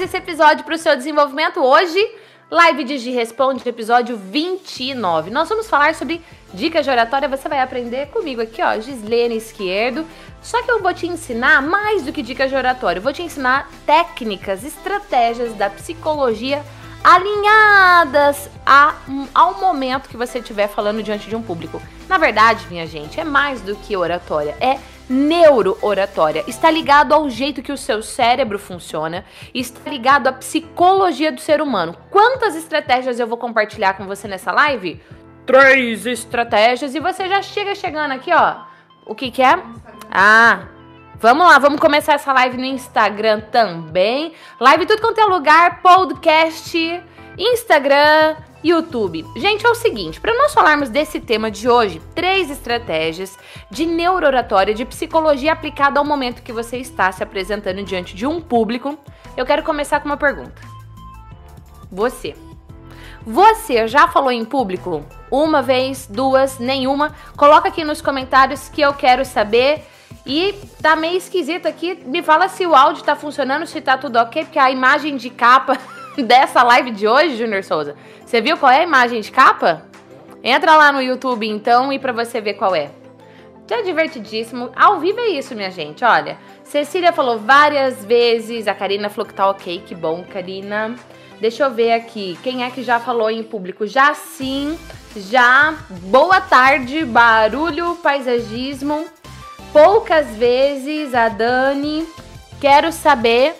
mais esse episódio para o seu desenvolvimento. Hoje, live de Responde, episódio 29. Nós vamos falar sobre dicas de oratória. Você vai aprender comigo aqui, ó, Gislene Esquerdo. Só que eu vou te ensinar mais do que dicas de oratória. Eu vou te ensinar técnicas, estratégias da psicologia alinhadas a, ao momento que você estiver falando diante de um público. Na verdade, minha gente, é mais do que oratória, é neuro-oratória. Está ligado ao jeito que o seu cérebro funciona, está ligado à psicologia do ser humano. Quantas estratégias eu vou compartilhar com você nessa live? Três estratégias e você já chega chegando aqui, ó. O que que é? Ah, Vamos lá, vamos começar essa live no Instagram também. Live tudo quanto é lugar, podcast, Instagram, YouTube. Gente, é o seguinte, para nós falarmos desse tema de hoje, três estratégias de neuroratória, de psicologia aplicada ao momento que você está se apresentando diante de um público, eu quero começar com uma pergunta. Você. Você já falou em público? Uma vez, duas, nenhuma? Coloca aqui nos comentários que eu quero saber e tá meio esquisito aqui. Me fala se o áudio tá funcionando, se tá tudo ok, porque a imagem de capa dessa live de hoje, Junior Souza, você viu qual é a imagem de capa? Entra lá no YouTube então e para você ver qual é. Tá divertidíssimo. Ao vivo é isso, minha gente. Olha, Cecília falou várias vezes, a Karina falou que tá ok, que bom, Karina. Deixa eu ver aqui, quem é que já falou em público? Já sim, já. Boa tarde, barulho, paisagismo. Poucas vezes a Dani. Quero saber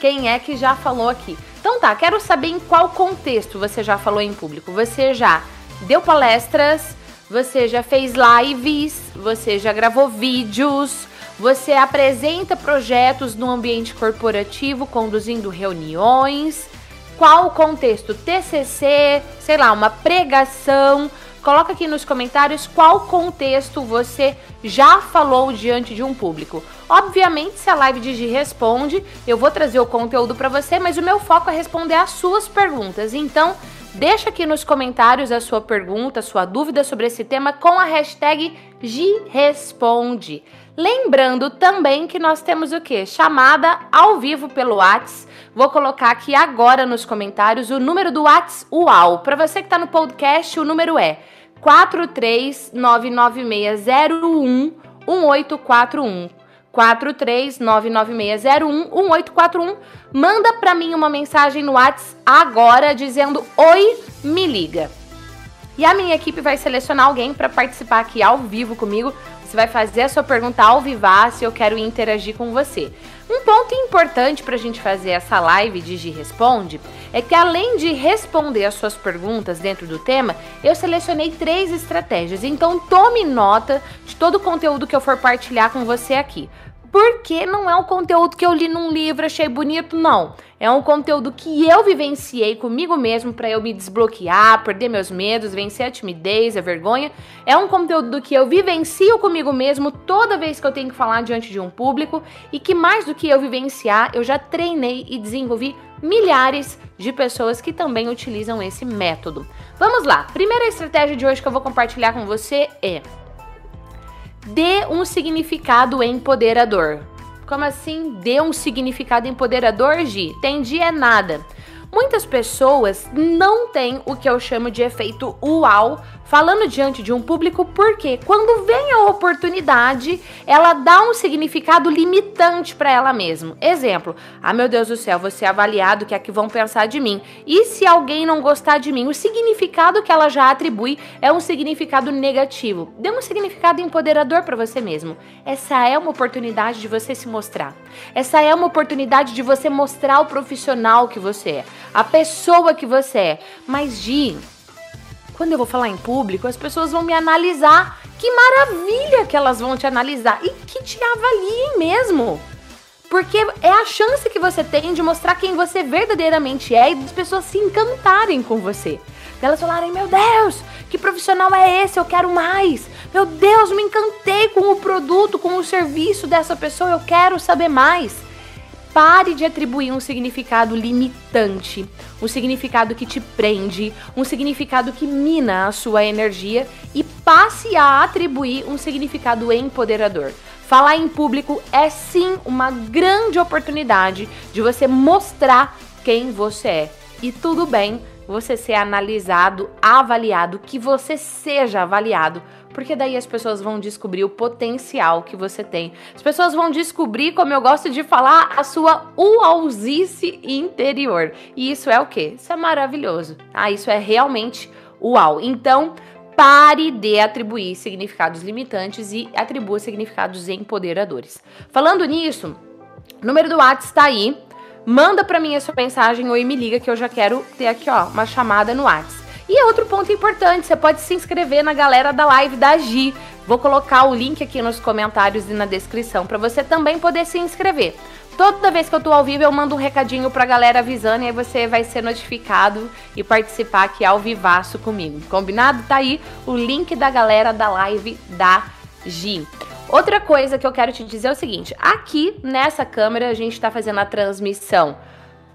quem é que já falou aqui. Então tá, quero saber em qual contexto você já falou em público. Você já deu palestras, você já fez lives, você já gravou vídeos, você apresenta projetos no ambiente corporativo, conduzindo reuniões. Qual o contexto? TCC, sei lá, uma pregação, Coloca aqui nos comentários qual contexto você já falou diante de um público. Obviamente, se a live de responde, eu vou trazer o conteúdo para você, mas o meu foco é responder as suas perguntas. Então, deixa aqui nos comentários a sua pergunta, a sua dúvida sobre esse tema com a hashtag GResponde. Lembrando também que nós temos o que? Chamada ao vivo pelo WhatsApp. Vou colocar aqui agora nos comentários o número do WhatsApp UAU. Para você que está no podcast, o número é 4399601 1841. 43996011841. Manda para mim uma mensagem no WhatsApp agora dizendo: "Oi, me liga". E a minha equipe vai selecionar alguém para participar aqui ao vivo comigo. Você vai fazer a sua pergunta ao se eu quero interagir com você. Um ponto importante para a gente fazer essa live de Gi Responde é que além de responder as suas perguntas dentro do tema, eu selecionei três estratégias. Então tome nota de todo o conteúdo que eu for partilhar com você aqui. Porque não é um conteúdo que eu li num livro, achei bonito, não. É um conteúdo que eu vivenciei comigo mesmo para eu me desbloquear, perder meus medos, vencer a timidez, a vergonha. É um conteúdo que eu vivencio comigo mesmo toda vez que eu tenho que falar diante de um público e que mais do que eu vivenciar, eu já treinei e desenvolvi milhares de pessoas que também utilizam esse método. Vamos lá. Primeira estratégia de hoje que eu vou compartilhar com você é dê um significado empoderador. Como assim? Dê um significado empoderador, Gi? Entendi é nada. Muitas pessoas não têm o que eu chamo de efeito uau falando diante de um público, porque quando vem a oportunidade, ela dá um significado limitante para ela mesma. Exemplo: ah, meu Deus do céu, você é avaliado, o que é que vão pensar de mim? E se alguém não gostar de mim? O significado que ela já atribui é um significado negativo. Dê um significado empoderador para você mesmo. Essa é uma oportunidade de você se mostrar. Essa é uma oportunidade de você mostrar o profissional que você é, a pessoa que você é. Mas, Gi, quando eu vou falar em público, as pessoas vão me analisar. Que maravilha que elas vão te analisar e que te avaliem mesmo. Porque é a chance que você tem de mostrar quem você verdadeiramente é e das pessoas se encantarem com você. Elas falarem: Meu Deus, que profissional é esse? Eu quero mais. Meu Deus, me encantei com o produto, com o serviço dessa pessoa, eu quero saber mais. Pare de atribuir um significado limitante, um significado que te prende, um significado que mina a sua energia e passe a atribuir um significado empoderador. Falar em público é sim uma grande oportunidade de você mostrar quem você é. E tudo bem você ser analisado, avaliado, que você seja avaliado, porque daí as pessoas vão descobrir o potencial que você tem. As pessoas vão descobrir, como eu gosto de falar, a sua uauzice interior. E isso é o quê? Isso é maravilhoso. Ah, isso é realmente uau. Então, Pare de atribuir significados limitantes e atribua significados empoderadores. Falando nisso, o número do WhatsApp está aí. Manda para mim a sua mensagem ou me liga que eu já quero ter aqui, ó, uma chamada no WhatsApp. E outro ponto importante, você pode se inscrever na galera da live da Gi. Vou colocar o link aqui nos comentários e na descrição para você também poder se inscrever. Toda vez que eu tô ao vivo, eu mando um recadinho pra galera avisando e aí você vai ser notificado e participar aqui ao vivaço comigo. Combinado? Tá aí o link da galera da live da Gi. Outra coisa que eu quero te dizer é o seguinte: aqui nessa câmera a gente tá fazendo a transmissão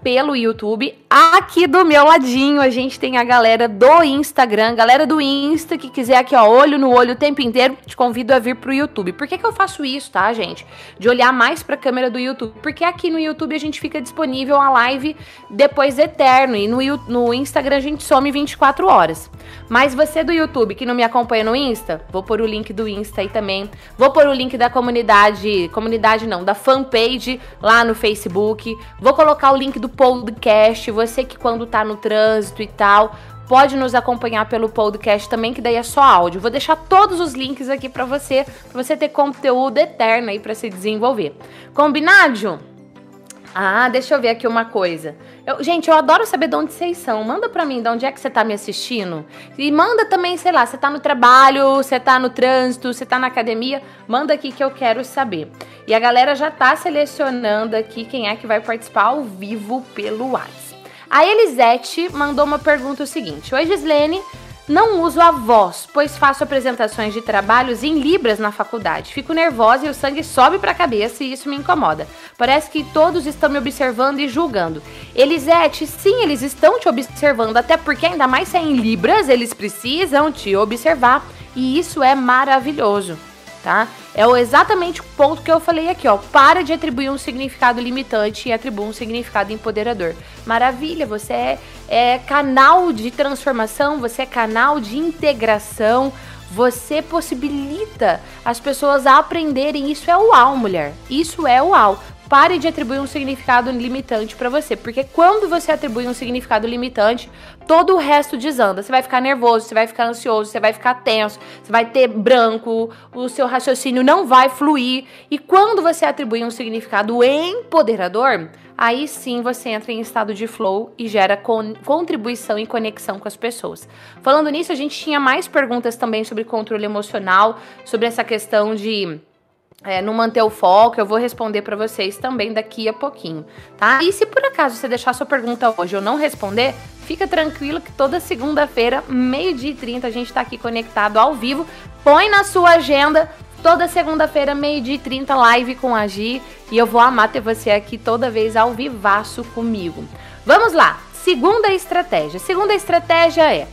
pelo YouTube. Aqui do meu ladinho a gente tem a galera do Instagram, galera do Insta que quiser aqui ó, olho no olho o tempo inteiro, te convido a vir pro YouTube. Por que, que eu faço isso, tá, gente? De olhar mais pra câmera do YouTube. Porque aqui no YouTube a gente fica disponível a live depois eterno e no, no Instagram a gente some 24 horas. Mas você do YouTube que não me acompanha no Insta, vou pôr o link do Insta aí também. Vou pôr o link da comunidade, comunidade não, da fanpage lá no Facebook. Vou colocar o link do podcast. Você que quando tá no trânsito e tal, pode nos acompanhar pelo podcast também, que daí é só áudio. Vou deixar todos os links aqui para você, para você ter conteúdo eterno aí para se desenvolver. Combinado? Ah, deixa eu ver aqui uma coisa. Eu, gente, eu adoro saber de onde vocês são. Manda pra mim de onde é que você tá me assistindo. E manda também, sei lá, você tá no trabalho, você tá no trânsito, você tá na academia. Manda aqui que eu quero saber. E a galera já tá selecionando aqui quem é que vai participar ao vivo pelo WhatsApp. A Elisete mandou uma pergunta o seguinte: Oi, Gislene. Não uso a voz, pois faço apresentações de trabalhos em libras na faculdade. Fico nervosa e o sangue sobe para a cabeça e isso me incomoda. Parece que todos estão me observando e julgando. Elisete, sim, eles estão te observando, até porque ainda mais se é em libras, eles precisam te observar. E isso é maravilhoso tá? É exatamente o ponto que eu falei aqui, ó. Para de atribuir um significado limitante e atribua um significado empoderador. Maravilha, você é, é canal de transformação, você é canal de integração, você possibilita as pessoas a aprenderem. Isso é uau, mulher. Isso é uau. Pare de atribuir um significado limitante para você, porque quando você atribui um significado limitante, todo o resto desanda. Você vai ficar nervoso, você vai ficar ansioso, você vai ficar tenso, você vai ter branco, o seu raciocínio não vai fluir. E quando você atribui um significado empoderador, aí sim você entra em estado de flow e gera con contribuição e conexão com as pessoas. Falando nisso, a gente tinha mais perguntas também sobre controle emocional, sobre essa questão de é, não manter o foco, eu vou responder para vocês também daqui a pouquinho, tá? E se por acaso você deixar sua pergunta hoje eu não responder, fica tranquilo que toda segunda-feira, meio-dia e 30, a gente tá aqui conectado ao vivo. Põe na sua agenda, toda segunda-feira, meio-dia e 30, live com a Gi, e eu vou amar ter você aqui toda vez ao vivaço comigo. Vamos lá, segunda estratégia. Segunda estratégia é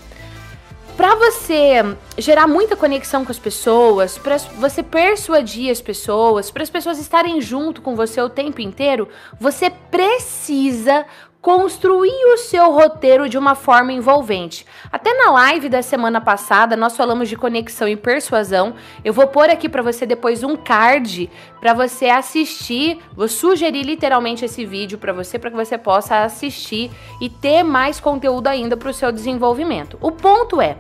para você gerar muita conexão com as pessoas, para você persuadir as pessoas, para as pessoas estarem junto com você o tempo inteiro, você precisa construir o seu roteiro de uma forma envolvente. Até na live da semana passada nós falamos de conexão e persuasão. Eu vou pôr aqui para você depois um card para você assistir. Vou sugerir literalmente esse vídeo para você para que você possa assistir e ter mais conteúdo ainda para o seu desenvolvimento. O ponto é,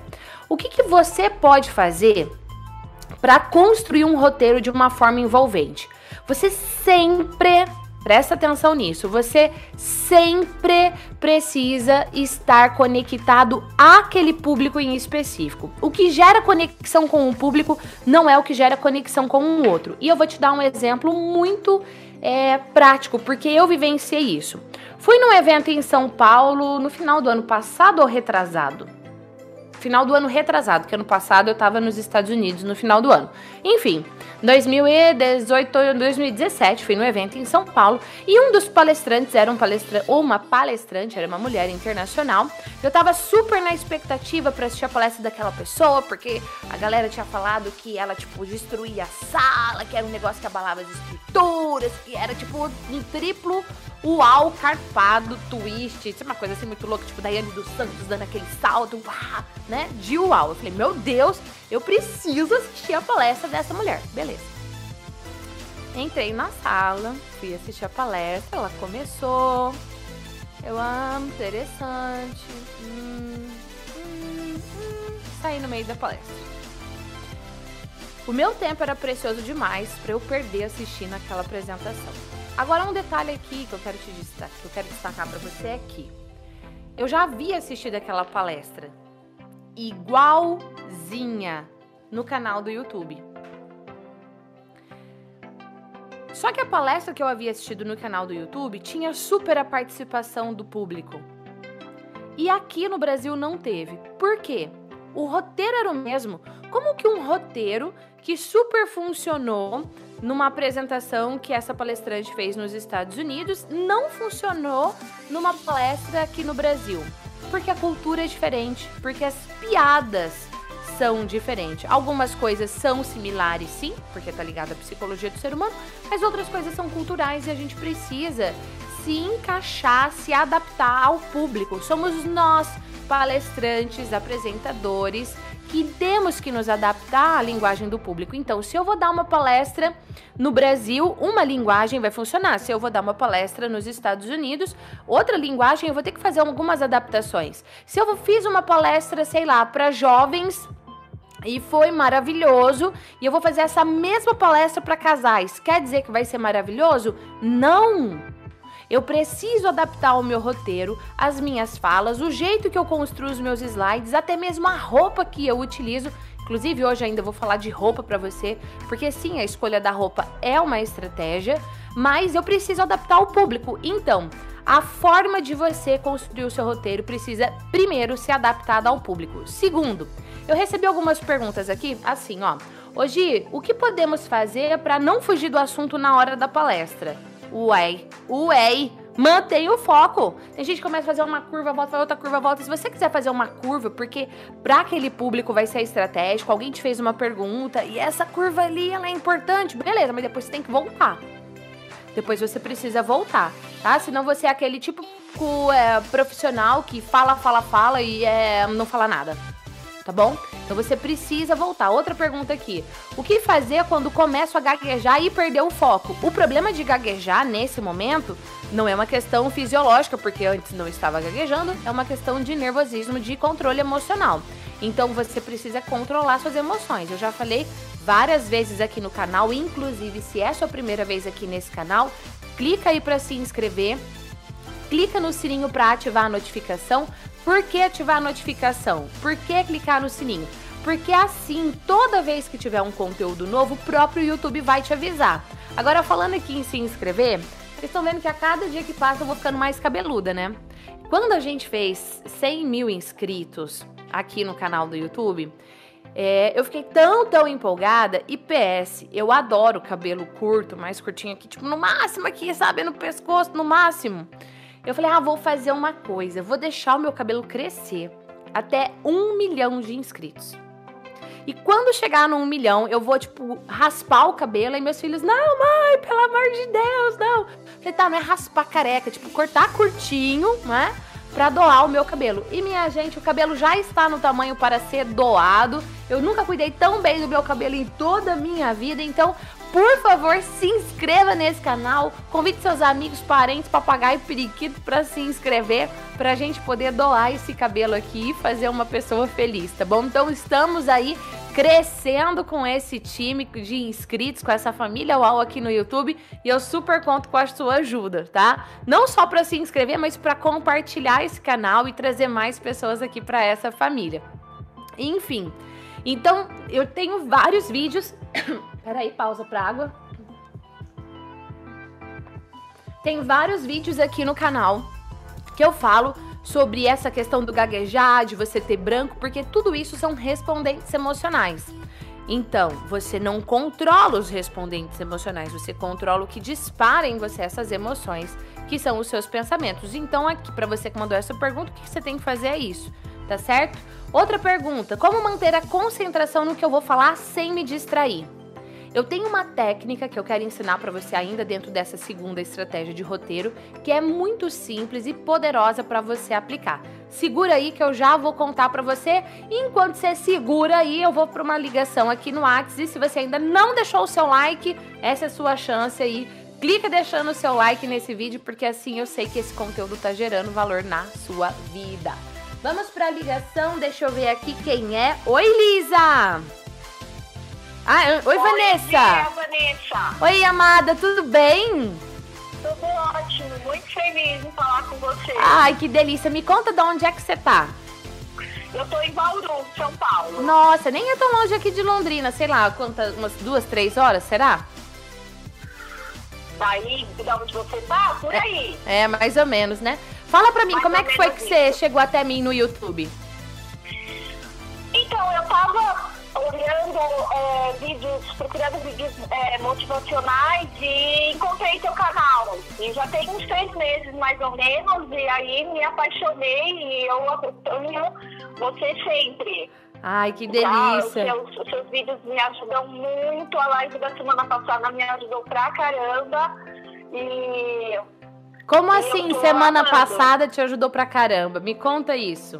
o que, que você pode fazer para construir um roteiro de uma forma envolvente? Você sempre Presta atenção nisso. Você sempre precisa estar conectado àquele público em específico. O que gera conexão com um público não é o que gera conexão com um outro. E eu vou te dar um exemplo muito é, prático, porque eu vivenciei isso. Fui num evento em São Paulo no final do ano passado ou retrasado final do ano retrasado, que ano passado eu tava nos Estados Unidos no final do ano. Enfim, 2018, 2017, fui no evento em São Paulo e um dos palestrantes era um palestra, ou uma palestrante, era uma mulher internacional. Eu tava super na expectativa para assistir a palestra daquela pessoa, porque a galera tinha falado que ela, tipo, destruía a sala, que era um negócio que abalava as estruturas, que era, tipo, um triplo uau carpado, twist, é uma coisa assim muito louca, tipo Daiane dos Santos dando aquele salto, uau, né? De uau. Eu falei, meu Deus, eu preciso assistir a palestra dessa mulher. Beleza. Entrei na sala, fui assistir a palestra, ela começou. Eu amo, interessante. Hum, hum, hum. Saí no meio da palestra. O meu tempo era precioso demais para eu perder assistindo aquela apresentação. Agora um detalhe aqui que eu quero te destacar, que eu quero destacar para você é que eu já havia assistido aquela palestra igualzinha no canal do YouTube. Só que a palestra que eu havia assistido no canal do YouTube tinha super a participação do público. E aqui no Brasil não teve. Por quê? O roteiro era o mesmo. Como que um roteiro que super funcionou numa apresentação que essa palestrante fez nos Estados Unidos, não funcionou numa palestra aqui no Brasil. Porque a cultura é diferente, porque as piadas são diferentes. Algumas coisas são similares, sim, porque tá ligado à psicologia do ser humano, mas outras coisas são culturais e a gente precisa se encaixar, se adaptar ao público. Somos nós, palestrantes, apresentadores, que temos que nos adaptar à linguagem do público. Então, se eu vou dar uma palestra no Brasil, uma linguagem vai funcionar. Se eu vou dar uma palestra nos Estados Unidos, outra linguagem eu vou ter que fazer algumas adaptações. Se eu fiz uma palestra, sei lá, para jovens e foi maravilhoso. E eu vou fazer essa mesma palestra para casais. Quer dizer que vai ser maravilhoso? Não! Eu preciso adaptar o meu roteiro, as minhas falas, o jeito que eu construo os meus slides, até mesmo a roupa que eu utilizo. Inclusive, hoje ainda vou falar de roupa para você, porque sim, a escolha da roupa é uma estratégia, mas eu preciso adaptar o público. Então, a forma de você construir o seu roteiro precisa, primeiro, ser adaptada ao público. Segundo, eu recebi algumas perguntas aqui, assim, ó. Hoje, o que podemos fazer para não fugir do assunto na hora da palestra? Ué, ué, mantenha o foco. Tem gente que começa a fazer uma curva, volta, outra curva, volta. Se você quiser fazer uma curva, porque para aquele público vai ser estratégico, alguém te fez uma pergunta e essa curva ali ela é importante, beleza, mas depois você tem que voltar. Depois você precisa voltar, tá? Senão você é aquele tipo é, profissional que fala, fala, fala e é, não fala nada tá bom? Então você precisa voltar. Outra pergunta aqui: o que fazer quando começo a gaguejar e perder o foco? O problema de gaguejar nesse momento não é uma questão fisiológica, porque antes não estava gaguejando, é uma questão de nervosismo, de controle emocional. Então você precisa controlar suas emoções. Eu já falei várias vezes aqui no canal, inclusive se é sua primeira vez aqui nesse canal, clica aí para se inscrever clica no sininho para ativar a notificação. Por que ativar a notificação? Por que clicar no sininho? Porque assim, toda vez que tiver um conteúdo novo, o próprio YouTube vai te avisar. Agora, falando aqui em se inscrever, vocês estão vendo que a cada dia que passa eu vou ficando mais cabeluda, né? Quando a gente fez 100 mil inscritos aqui no canal do YouTube, é, eu fiquei tão, tão empolgada. E PS, eu adoro cabelo curto, mais curtinho aqui, tipo, no máximo aqui, sabe? No pescoço, no máximo. Eu falei, ah, vou fazer uma coisa, vou deixar o meu cabelo crescer até um milhão de inscritos. E quando chegar no um milhão, eu vou, tipo, raspar o cabelo. E meus filhos, não, mãe, pelo amor de Deus, não. falei, tá, não é raspar careca, tipo, cortar curtinho, né? Pra doar o meu cabelo. E minha gente, o cabelo já está no tamanho para ser doado. Eu nunca cuidei tão bem do meu cabelo em toda a minha vida. Então, por favor, se inscreva nesse canal, convide seus amigos, parentes, papagaio, periquito para se inscrever, para a gente poder doar esse cabelo aqui e fazer uma pessoa feliz, tá bom? Então estamos aí crescendo com esse time de inscritos, com essa família UAU aqui no YouTube e eu super conto com a sua ajuda, tá? Não só para se inscrever, mas para compartilhar esse canal e trazer mais pessoas aqui para essa família. Enfim, então eu tenho vários vídeos Peraí, pausa pra água. Tem vários vídeos aqui no canal que eu falo sobre essa questão do gaguejar, de você ter branco, porque tudo isso são respondentes emocionais. Então, você não controla os respondentes emocionais, você controla o que dispara em você essas emoções, que são os seus pensamentos. Então, aqui, para você que mandou essa pergunta, o que você tem que fazer é isso, tá certo? Outra pergunta: como manter a concentração no que eu vou falar sem me distrair? Eu tenho uma técnica que eu quero ensinar para você ainda dentro dessa segunda estratégia de roteiro, que é muito simples e poderosa para você aplicar. Segura aí que eu já vou contar para você. enquanto você segura aí, eu vou para uma ligação aqui no WhatsApp. E se você ainda não deixou o seu like, essa é a sua chance aí. Clica deixando o seu like nesse vídeo, porque assim eu sei que esse conteúdo tá gerando valor na sua vida. Vamos para a ligação, deixa eu ver aqui quem é. Oi, Lisa! Ah, oi, oi Vanessa. Dia, Vanessa! Oi, amada, tudo bem? Tudo ótimo, muito feliz em falar com você. Ai, que delícia. Me conta de onde é que você tá. Eu tô em Bauru, São Paulo. Nossa, nem é tão longe aqui de Londrina, sei lá, quantas, umas duas, três horas, será? Daí, de onde você tá? Por aí. É, é mais ou menos, né? Fala pra mim, Mais como é que foi que menos você isso. chegou até mim no YouTube? Então, eu tava olhando é, vídeos, procurando vídeos é, motivacionais e encontrei seu canal. E já tem uns três meses, mais ou menos, e aí me apaixonei e eu acompanho você sempre. Ai, que delícia. Os, seus, os seus vídeos me ajudam muito. A live da semana passada me ajudou pra caramba. E Como assim, semana amando. passada te ajudou pra caramba? Me conta isso.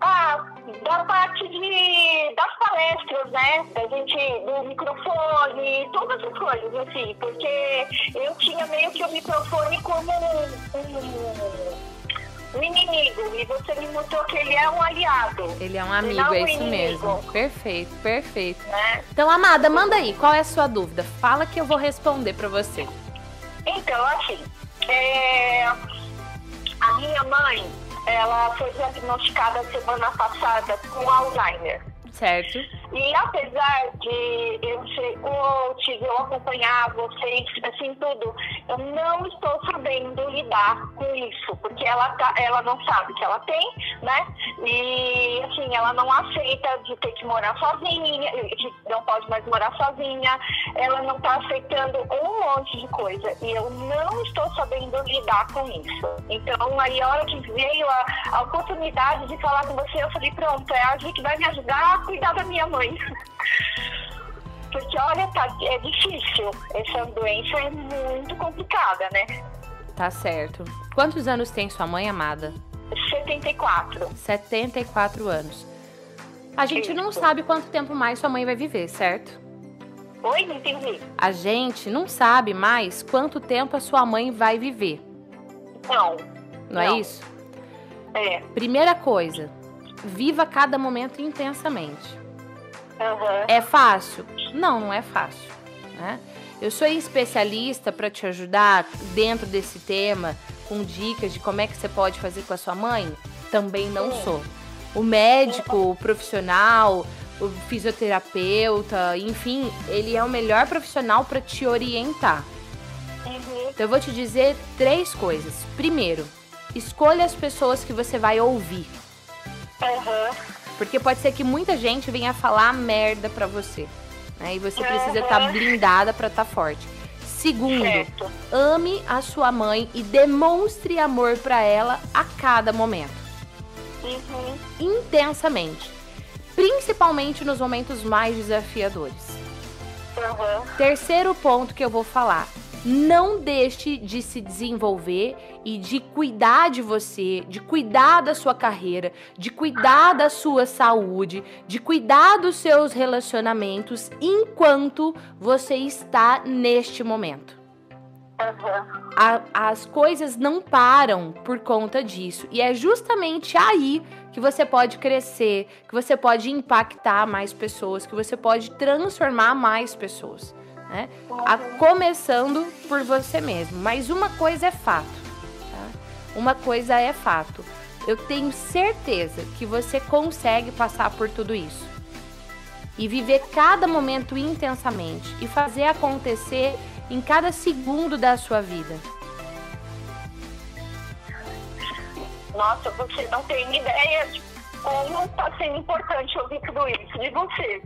ah, da parte de, das palestras, né? Da gente, do microfone, todas as coisas, assim. Porque eu tinha meio que o microfone como um, um, um inimigo. E você me mostrou que ele é um aliado. Ele é um amigo, é um isso inimigo. mesmo. Perfeito, perfeito. Né? Então, amada, manda aí, qual é a sua dúvida? Fala que eu vou responder pra você. Então, assim, é, a minha mãe, ela foi diagnosticada semana passada com Alzheimer. Certo? E apesar de eu ser coach, eu acompanhar vocês, assim, tudo, eu não estou sabendo lidar com isso, porque ela, tá, ela não sabe que ela tem, né? E, assim, ela não aceita de ter que morar sozinha, de não pode mais morar sozinha, ela não está aceitando um monte de coisa, e eu não estou sabendo lidar com isso. Então, aí, a hora que veio a, a oportunidade de falar com você, eu falei, pronto, é a Gi que vai me ajudar cuidar da minha mãe. Porque, olha, tá, é difícil. Essa doença é muito complicada, né? Tá certo. Quantos anos tem sua mãe, amada? 74. 74 anos. A gente não Isso. sabe quanto tempo mais sua mãe vai viver, certo? Oi, não entendi. A gente não sabe mais quanto tempo a sua mãe vai viver, Não. não, é Não. isso? É. Primeira coisa, viva cada momento intensamente. Aham. É fácil? Não, não é fácil. Né? Eu sou especialista para te ajudar dentro desse tema, com dicas de como é que você pode fazer com a sua mãe? Também não Sim. sou. O médico, o profissional, o fisioterapeuta, enfim, ele é o melhor profissional para te orientar. Uhum. Então eu vou te dizer três coisas. Primeiro, escolha as pessoas que você vai ouvir. Porque pode ser que muita gente venha falar merda pra você. Né? E você precisa estar Aham. blindada pra estar forte. Segundo, Certo. ame a sua mãe e demonstre amor pra ela a cada momento. Uhum. Intensamente. Principalmente nos momentos mais desafiadores. Aham. Terceiro ponto que eu vou falar. Não deixe de se desenvolver e de cuidar de você, de cuidar da sua carreira, de cuidar da sua saúde, de cuidar dos seus relacionamentos enquanto você está neste momento. A- as coisas não param por conta disso. E é justamente aí que você pode crescer, que você pode impactar mais pessoas, que você pode transformar mais pessoas. Né? A- começando por você mesmo. Mas uma coisa é fato. tá? Uma coisa é fato. Eu tenho certeza que você consegue passar por tudo isso. E viver cada momento intensamente. E fazer acontecer em cada segundo da sua vida. Nossa, você não tem ideia de como está sendo importante ouvir tudo isso de você.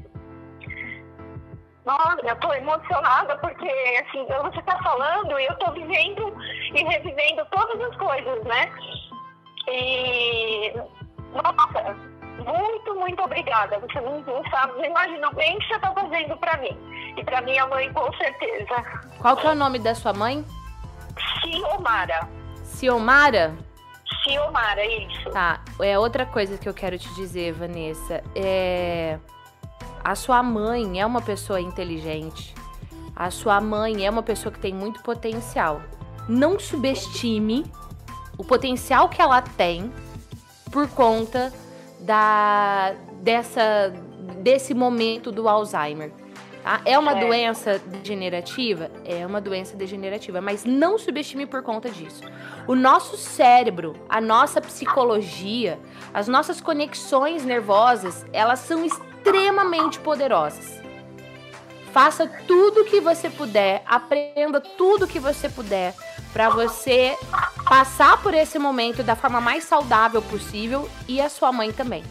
Nossa, eu tô emocionada porque, assim, você tá falando e eu tô vivendo e revivendo todas as coisas, né? E, nossa, muito, muito obrigada. Você não, não sabe, não imagina bem o que você tá fazendo pra mim. E pra minha mãe, com certeza. Qual que é o nome da sua mãe? Ciomara. Ciomara? Ciomara, isso. Tá, é outra coisa que eu quero te dizer, Vanessa. É a sua mãe é uma pessoa inteligente. A sua mãe é uma pessoa que tem muito potencial. Não subestime o potencial que ela tem por conta da dessa desse momento do Alzheimer. Tá? É uma é. doença degenerativa? É uma doença degenerativa, mas não subestime por conta disso. O nosso cérebro, a nossa psicologia, as nossas conexões nervosas, elas são extremamente poderosas. Faça tudo que você puder, aprenda tudo que você puder para você passar por esse momento da forma mais saudável possível e a sua mãe também.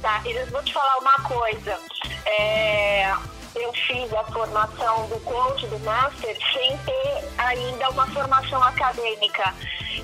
Tá, eu vou te falar uma coisa. É, eu fiz a formação do coach, do master, sem ter ainda uma formação acadêmica.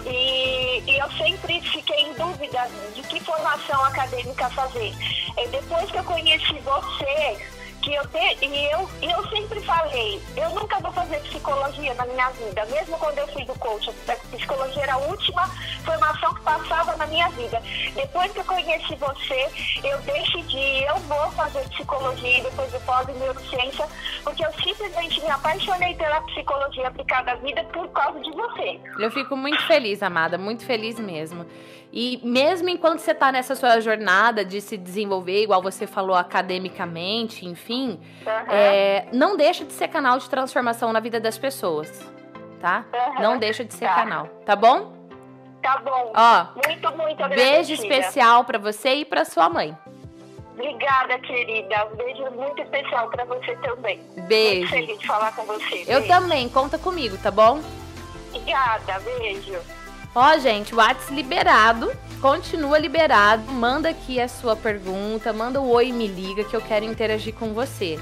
E, e, eu sempre fiquei em dúvida de que formação acadêmica fazer. E depois que eu conheci você, que eu te, e eu, eu sempre falei, eu nunca vou fazer psicologia na minha vida, mesmo quando eu fiz o coach, a psicologia era a última formação que passava na minha vida. Depois que eu conheci você, eu decidi, eu vou fazer psicologia depois eu pós em neurociência, porque eu simplesmente me apaixonei pela psicologia aplicada à vida por causa de você. Eu fico muito feliz, amada, muito feliz mesmo. E mesmo enquanto você está nessa sua jornada de se desenvolver, igual você falou, academicamente, enfim, uhum. é, não deixa de ser canal de transformação na vida das pessoas, tá? Uhum. Não deixa de ser tá. canal, tá bom? Tá bom. Ó, muito, muito agradecida. Beijo especial para você e para sua mãe. Obrigada, querida. Um beijo muito especial para você também. Beijo. Muito feliz de falar com você. Eu beijo. também. Conta comigo, tá bom? Obrigada. Beijo. Ó, gente, o WhatsApp liberado, continua liberado. Manda aqui a sua pergunta, manda o oi me liga que eu quero interagir com você.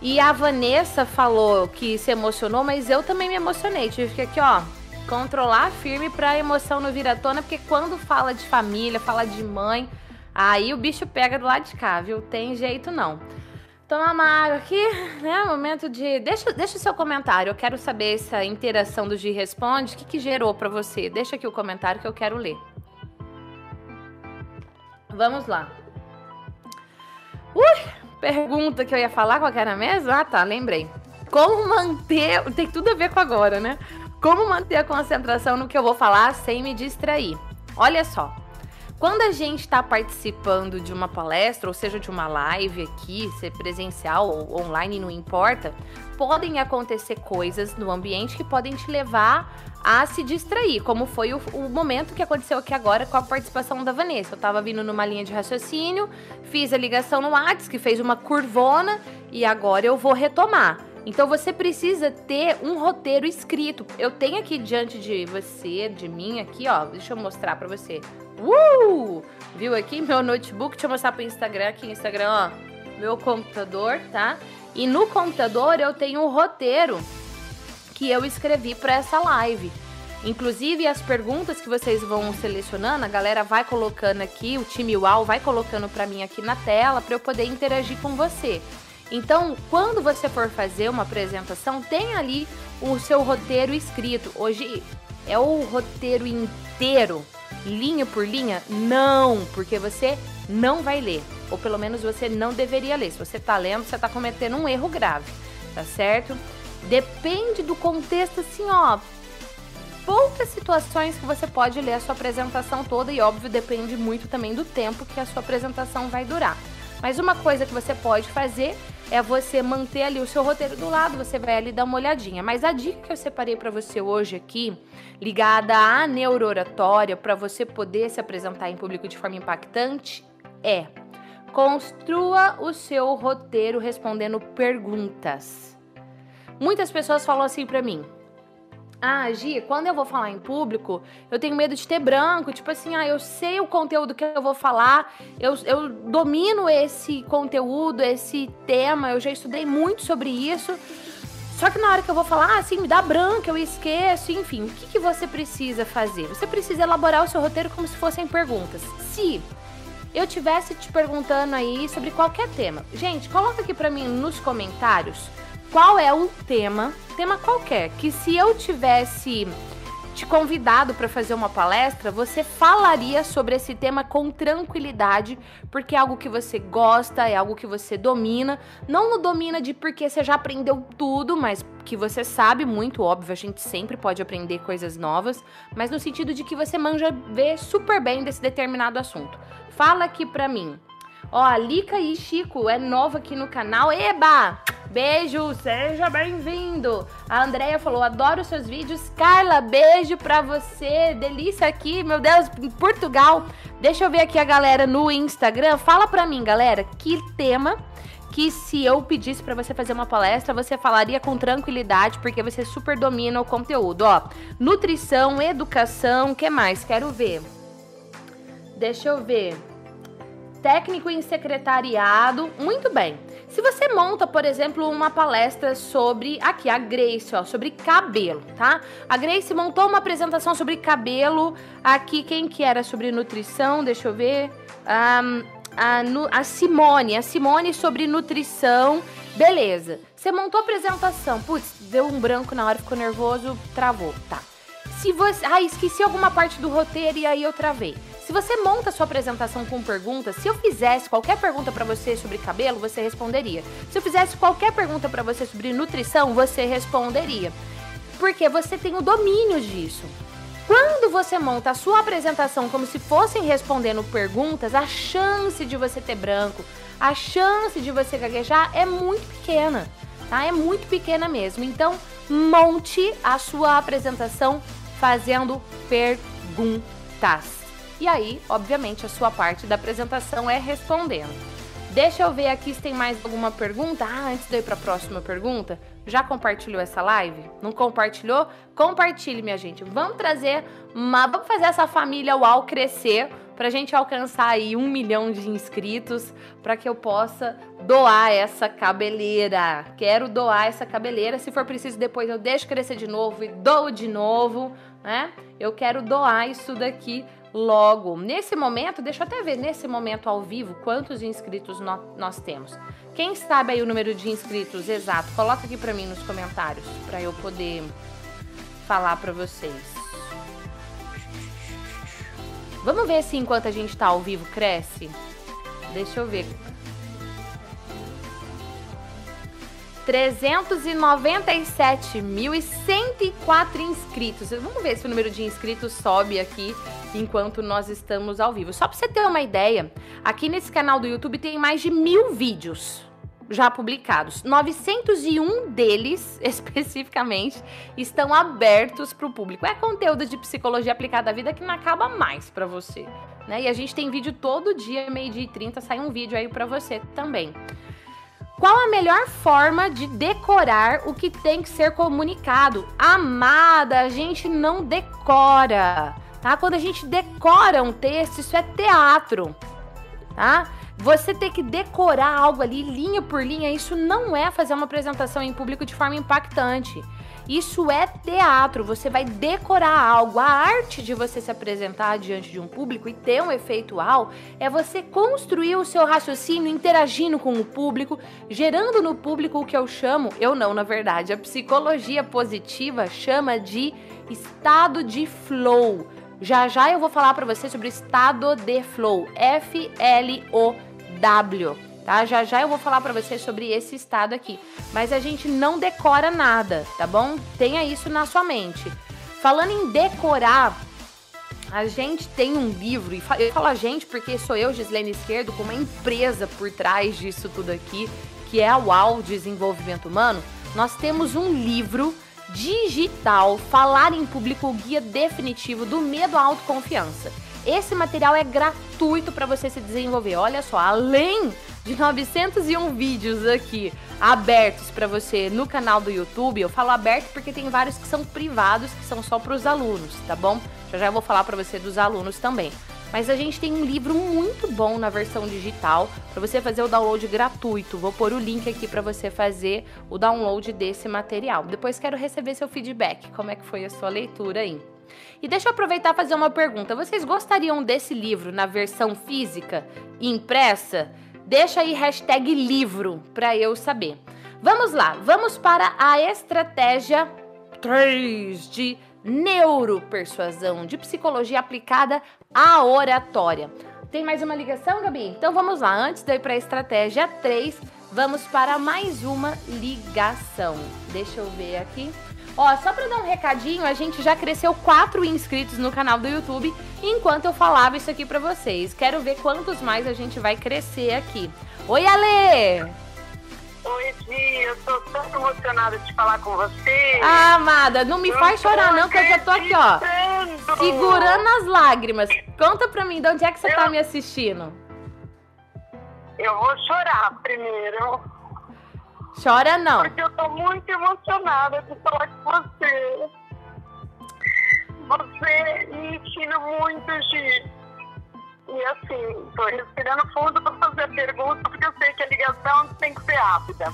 E a Vanessa falou que se emocionou, mas eu também me emocionei. Tive que aqui, ó, controlar firme pra emoção não vir à tona, porque quando fala de família, fala de mãe, aí o bicho pega do lado de cá, viu? Tem jeito não tomar uma água aqui, né? Momento de. Deixa, deixa o seu comentário. Eu quero saber essa interação do G Responde. O que, que gerou para você? Deixa aqui o comentário que eu quero ler. Vamos lá. Ui, pergunta que eu ia falar, qual era mesmo? Ah, tá, lembrei. Como manter. Tem tudo a ver com agora, né? Como manter a concentração no que eu vou falar sem me distrair? Olha só. Quando a gente está participando de uma palestra, ou seja, de uma live aqui, ser presencial ou online, não importa, podem acontecer coisas no ambiente que podem te levar a se distrair, como foi o, o, momento que aconteceu aqui agora com a participação da Vanessa. Eu estava vindo numa linha de raciocínio, fiz a ligação no WhatsApp, que fez uma curvona, e agora eu vou retomar. Então você precisa ter um roteiro escrito. Eu tenho aqui diante de você, de mim aqui, ó, deixa eu mostrar para você Uh! Viu aqui meu notebook? Deixa eu mostrar pro Instagram aqui. Instagram, ó. Meu computador, tá? E no computador eu tenho um roteiro que eu escrevi para essa live. Inclusive as perguntas que vocês vão selecionando, a galera vai colocando aqui, o time UAU vai colocando para mim aqui na tela para eu poder interagir com você. Então, quando você for fazer uma apresentação, tem ali o seu roteiro escrito. Hoje é o roteiro inteiro linha por linha? Não, porque você não vai ler. Ou pelo menos você não deveria ler. Se você está lendo, você está cometendo um erro grave, tá certo? Depende do contexto, assim, ó. Poucas situações que você pode ler a sua apresentação toda, e óbvio, depende muito também do tempo que a sua apresentação vai durar. Mas uma coisa que você pode fazer é você manter ali o seu roteiro do lado, você vai ali dar uma olhadinha. Mas a dica que eu separei para você hoje aqui, ligada à neurooratória, para você poder se apresentar em público de forma impactante, é construa o seu roteiro respondendo perguntas. Muitas pessoas falam assim para mim: Ah, Gi, quando eu vou falar em público, eu tenho medo de ter branco. Tipo assim, ah, eu sei o conteúdo que eu vou falar, eu, eu domino esse conteúdo, esse tema, eu já estudei muito sobre isso. Só que na hora que eu vou falar, assim, me dá branco, eu esqueço, enfim. O que, que você precisa fazer? Você precisa elaborar o seu roteiro como se fossem perguntas. Se eu tivesse te perguntando aí sobre qualquer tema. Gente, coloca aqui para mim nos comentários qual é o tema, tema qualquer, que se eu tivesse te convidado para fazer uma palestra, você falaria sobre esse tema com tranquilidade, porque é algo que você gosta, é algo que você domina. Não no domina de porque você já aprendeu tudo, mas que você sabe muito, óbvio, a gente sempre pode aprender coisas novas, mas no sentido de que você manja ver super bem desse determinado assunto. Fala aqui pra mim. Ó, Lica e Chico é nova aqui no canal. Eba! Beijo, seja bem-vindo. A Andrea falou: adoro seus vídeos. Carla, beijo pra você. Delícia aqui, meu Deus, em Portugal. Deixa eu ver aqui a galera no Instagram. Fala pra mim, galera, que tema que se eu pedisse para você fazer uma palestra, você falaria com tranquilidade, porque você super domina o conteúdo, ó. Nutrição, educação, que mais? Quero ver. Deixa eu ver. Técnico em secretariado, muito bem. Se você monta, por exemplo, uma palestra sobre aqui a Grace, ó, sobre cabelo, tá? A Grace montou uma apresentação sobre cabelo. Aqui quem que era sobre nutrição? Deixa eu ver. Um, a, a Simone, a Simone sobre nutrição. Beleza. Você montou a apresentação. Putz, deu um branco na hora, ficou nervoso, travou. Tá. Se você. Ah, esqueci alguma parte do roteiro e aí eu travei. Se você monta sua apresentação com perguntas, se eu fizesse qualquer pergunta para você sobre cabelo, você responderia. Se eu fizesse qualquer pergunta para você sobre nutrição, você responderia. Porque você tem o domínio disso. Quando você monta a sua apresentação como se fossem respondendo perguntas, a chance de você ter branco, a chance de você gaguejar é muito pequena, tá? É muito pequena mesmo. Então, monte a sua apresentação fazendo perguntas. E aí, obviamente, a sua parte da apresentação é respondendo. Deixa eu ver aqui se tem mais alguma pergunta. Ah, antes de eu ir para a próxima pergunta, já compartilhou essa live? Não compartilhou? Compartilhe, minha gente. Vamos trazer uma. Vamos fazer essa família UAU crescer para a gente alcançar aí um milhão de inscritos para que eu possa doar essa cabeleira. Quero doar essa cabeleira. Se for preciso, depois eu deixo crescer de novo e dou de novo, né? Eu quero doar isso daqui logo. Nesse momento, deixa eu até ver nesse momento ao vivo quantos inscritos nós temos. Quem sabe aí o número de inscritos exato, coloca aqui para mim nos comentários para eu poder falar para vocês. Vamos ver se enquanto a gente tá ao vivo cresce. Deixa eu ver 397.104 inscritos. Vamos ver se o número de inscritos sobe aqui enquanto nós estamos ao vivo. Só para você ter uma ideia, aqui nesse canal do YouTube tem mais de mil vídeos já publicados. 901 deles, especificamente, estão abertos para o público. É conteúdo de psicologia aplicada à vida que não acaba mais para você. Né? E a gente tem vídeo todo dia, meio-dia e 30, sai um vídeo aí para você também. Qual a melhor forma de decorar o que tem que ser comunicado? Amada, a gente não decora, tá? Quando a gente decora um texto, isso é teatro, tá? Você ter que decorar algo ali, linha por linha, isso não é fazer uma apresentação em público de forma impactante. Isso é teatro, você vai decorar algo. A arte de você se apresentar diante de um público e ter um efeito uau é você construir o seu raciocínio interagindo com o público, gerando no público o que eu chamo, eu não, na verdade, a psicologia positiva chama de estado de flow. Já já eu vou falar para você sobre estado de flow, F L O W tá? Já já eu vou falar para você sobre esse estado aqui. Mas a gente não decora nada, tá bom? Tenha isso na sua mente. Falando em decorar, a gente tem um livro, e eu falo a gente porque sou eu, Gislene Esquerdo, com uma empresa por trás disso tudo aqui, que é a UAU Desenvolvimento Humano. Nós temos um livro digital, Falar em Público, o guia definitivo do medo à autoconfiança. Esse material é gratuito para você se desenvolver. Olha só, além de 901 vídeos aqui abertos para você no canal do YouTube. Eu falo aberto porque tem vários que são privados, que são só para os alunos, tá bom? Já já vou falar para você dos alunos também. Mas a gente tem um livro muito bom na versão digital para você fazer o download gratuito. Vou pôr o link aqui para você fazer o download desse material. Depois quero receber seu feedback, como é que foi a sua leitura aí. E deixa eu aproveitar e fazer uma pergunta. Vocês gostariam desse livro na versão física e impressa? Deixa aí hashtag livro para eu saber. Vamos lá, vamos para a estratégia 3 de neuropersuasão, de psicologia aplicada à oratória. Tem mais uma ligação, Gabi? Então vamos lá, antes de ir para a estratégia 3, vamos para mais uma ligação. Deixa eu ver aqui. Ó, só para dar um recadinho, a gente já cresceu quatro inscritos no canal do YouTube enquanto eu falava isso aqui para vocês. Quero ver quantos mais a gente vai crescer aqui. Oi, Ale! Oi, Gi, eu tô tão emocionada de falar com você. Ah, amada, não me eu faz chorar não, que eu já tô aqui, ó, segurando as lágrimas. Conta pra mim, de onde é que você tá eu... tá me assistindo? Eu vou chorar primeiro. Chora não. Porque eu tô muito emocionada de falar com você. Você me ensina muito, Gi. E assim, tô respirando fundo para fazer a pergunta, porque eu sei que a ligação tem que ser rápida.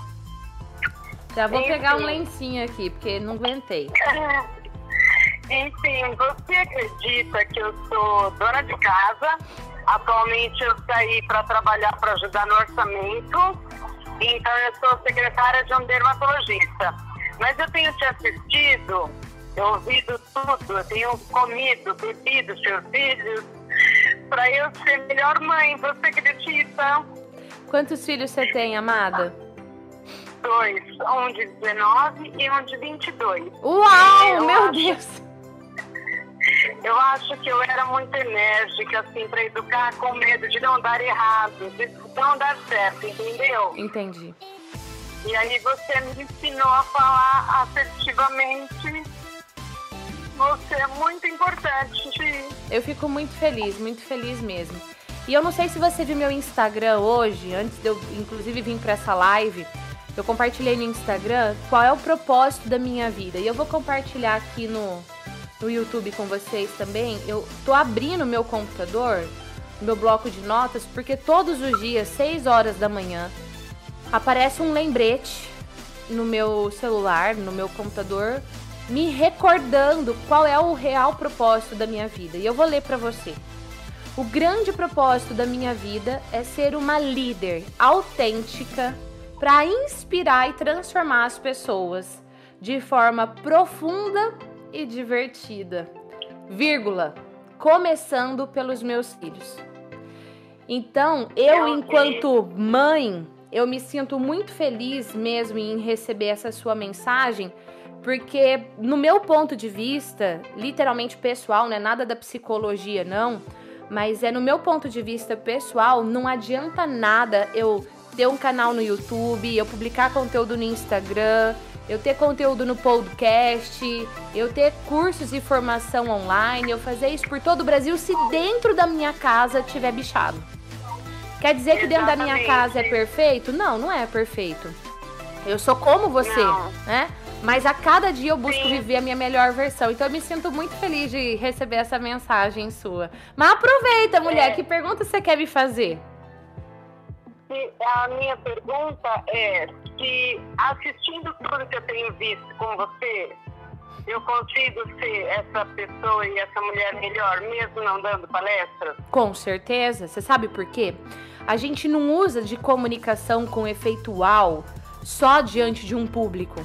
Já vou Enfim. pegar um lencinho aqui, porque não aguentei. Enfim, você acredita que eu sou dona de casa? Atualmente eu saí para trabalhar para ajudar no orçamento então, eu sou secretária de um dermatologista. Mas eu tenho te assistido, ouvido tudo, eu tenho comido, bebido seus vídeos, para eu ser melhor mãe. Você acredita? Quantos filhos você tem, amada? Dois. Um de 19 e um de 22. Uau, eu meu acho... Deus! Eu acho que eu era muito enérgica, assim, para educar com medo de não dar errado, de não dar certo, entendeu? Entendi. E aí você me ensinou a falar assertivamente. Você é muito importante. Eu fico muito feliz, muito feliz mesmo. E eu não sei se você viu meu Instagram hoje, antes de eu inclusive vir para essa live, eu compartilhei no Instagram qual é o propósito da minha vida. E eu vou compartilhar aqui no no YouTube com vocês também, eu tô abrindo meu computador, meu bloco de notas, porque todos os dias, 6 horas da manhã, aparece um lembrete no meu celular, no meu computador, me recordando qual é o real propósito da minha vida. E eu vou ler para você. O grande propósito da minha vida é ser uma líder autêntica para inspirar e transformar as pessoas de forma profunda e divertida. Vírgula. Começando pelos meus filhos. Então, eu, enquanto mãe, eu me sinto muito feliz mesmo em receber essa sua mensagem, porque no meu ponto de vista, literalmente pessoal, não é nada da psicologia, não, mas é no meu ponto de vista pessoal, não adianta nada eu ter um canal no YouTube, eu publicar conteúdo no Instagram, eu ter conteúdo no podcast, eu ter cursos e formação online, eu fazer isso por todo o Brasil se dentro da minha casa tiver bichado. Quer dizer que dentro da minha casa é perfeito? Não, não é perfeito. Eu sou como você, não. né? Mas a cada dia eu busco Sim. viver a minha melhor versão. Então eu me sinto muito feliz de receber essa mensagem sua. Mas aproveita, mulher, é. que pergunta você quer me fazer? A minha pergunta é que assistindo tudo que eu tenho visto com você, eu consigo ser essa pessoa e essa mulher melhor, mesmo não dando palestra? Com certeza. Você sabe por quê? A gente não usa de comunicação com efeitual só diante de um público.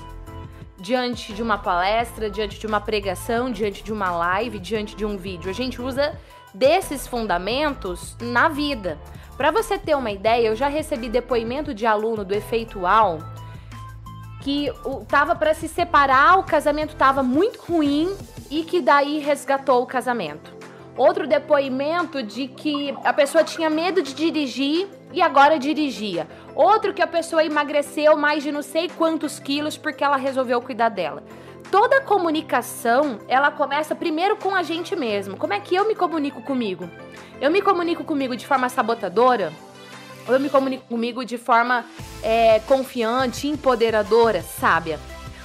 Diante de uma palestra, diante de uma pregação, diante de uma live, diante de um vídeo. A gente usa desses fundamentos na vida. Para você ter uma ideia, eu já recebi depoimento de aluno do Efeitual que tava para se separar, o casamento tava muito ruim e que daí resgatou o casamento. Outro depoimento de que a pessoa tinha medo de dirigir e agora dirigia. Outro que a pessoa emagreceu mais de não sei quantos quilos porque ela resolveu cuidar dela. Toda comunicação, ela começa primeiro com a gente mesmo. Como é que eu me comunico comigo? Eu me comunico comigo de forma sabotadora? Ou eu me comunico comigo de forma é, confiante, empoderadora, sábia?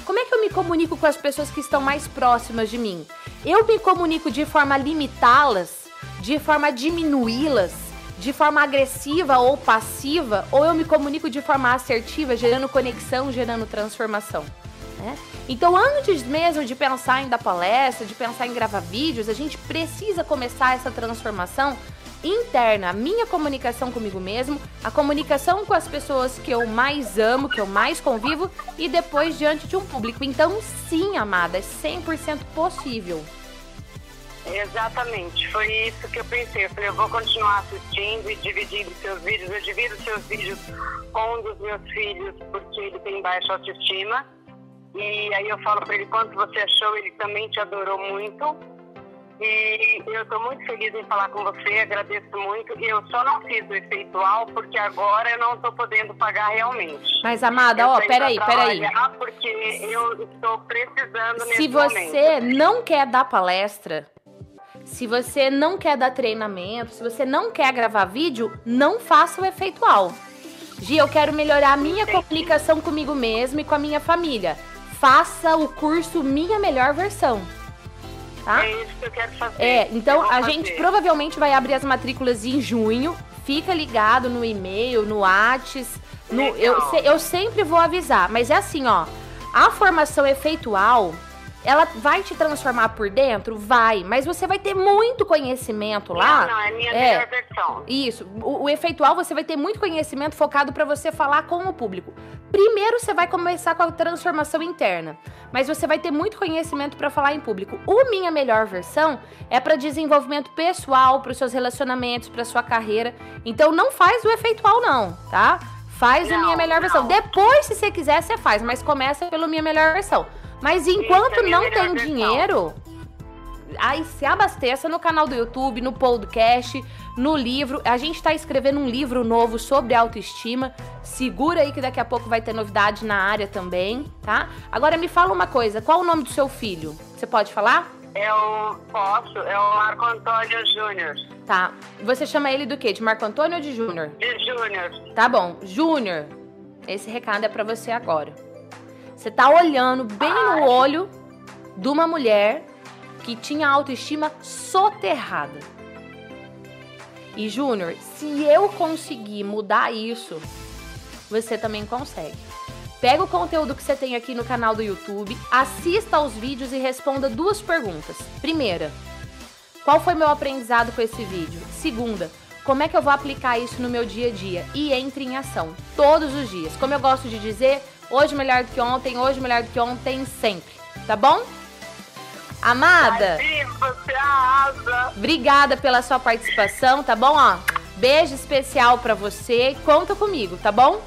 Como é que eu me comunico com as pessoas que estão mais próximas de mim? Eu me comunico de forma limitá-las, de forma diminuí-las, de forma agressiva ou passiva, ou eu me comunico de forma assertiva, gerando conexão, gerando transformação? Né? Então, antes mesmo de pensar em dar palestra, de pensar em gravar vídeos, a gente precisa começar essa transformação interna, a minha comunicação comigo mesmo, a comunicação com as pessoas que eu mais amo, que eu mais convivo e depois diante de um público. Então, sim, amada, é 100% possível. Exatamente, foi isso que eu pensei. Eu falei, eu vou continuar assistindo e dividindo seus vídeos. Eu divido seus vídeos com um dos meus filhos, porque ele tem baixa autoestima. E aí eu falo para ele quanto você achou, ele também te adorou muito. E eu estou muito feliz em falar com você, agradeço muito. E eu só não fiz o efeitual porque agora eu não estou podendo pagar realmente. Mas, amada, eu ó, peraí, peraí. Porque eu estou precisando Se você momento. não quer dar palestra, se você não quer dar treinamento, se você não quer gravar vídeo, não faça o efeitual. Gi, eu quero melhorar a minha Entendi. comunicação comigo mesmo e com a minha família faça o curso Minha Melhor Versão. Tá? É isso que eu quero fazer. É, então a fazer. gente provavelmente vai abrir as matrículas em junho. Fica ligado no e-mail, no Whats. No, eu, eu sempre vou avisar, mas é assim, ó. A formação efeitual, ela vai te transformar por dentro? Vai, mas você vai ter muito conhecimento lá. Não, não, é minha é, melhor versão. Isso. O, o efeitual você vai ter muito conhecimento focado para você falar com o público. Primeiro você vai começar com a transformação interna, mas você vai ter muito conhecimento para falar em público. O minha melhor versão é para desenvolvimento pessoal, para os seus relacionamentos, para sua carreira. Então não faz o efeitual não, tá? Faz não, a minha melhor não. versão. Depois, se você quiser, você faz, mas começa pelo minha melhor versão. Mas enquanto é não tem dinheiro, aí se abasteça no canal do YouTube, no podcast, no livro. A gente está escrevendo um livro novo sobre autoestima. Segura aí que daqui a pouco vai ter novidade na área também, tá? Agora me fala uma coisa, qual o nome do seu filho? Você pode falar? É o posso, é o Marco Antônio Júnior. Tá. Você chama ele do quê? De Marco Antônio ou de Júnior? De Júnior. Tá bom. Júnior, esse recado é para você agora. Você tá olhando bem no olho de uma mulher que tinha autoestima soterrada. E Júnior, se eu conseguir mudar isso, você também consegue. Pega o conteúdo que você tem aqui no canal do YouTube, assista aos vídeos e responda duas perguntas. Primeira, qual foi meu aprendizado com esse vídeo? Segunda, como é que eu vou aplicar isso no meu dia a dia? E entre em ação, todos os dias. Como eu gosto de dizer, Hoje melhor do que ontem, hoje melhor do que ontem, sempre. Tá bom? Amada. você arrasa. Obrigada pela sua participação, tá bom? Ó, beijo especial para você. Conta comigo, tá bom?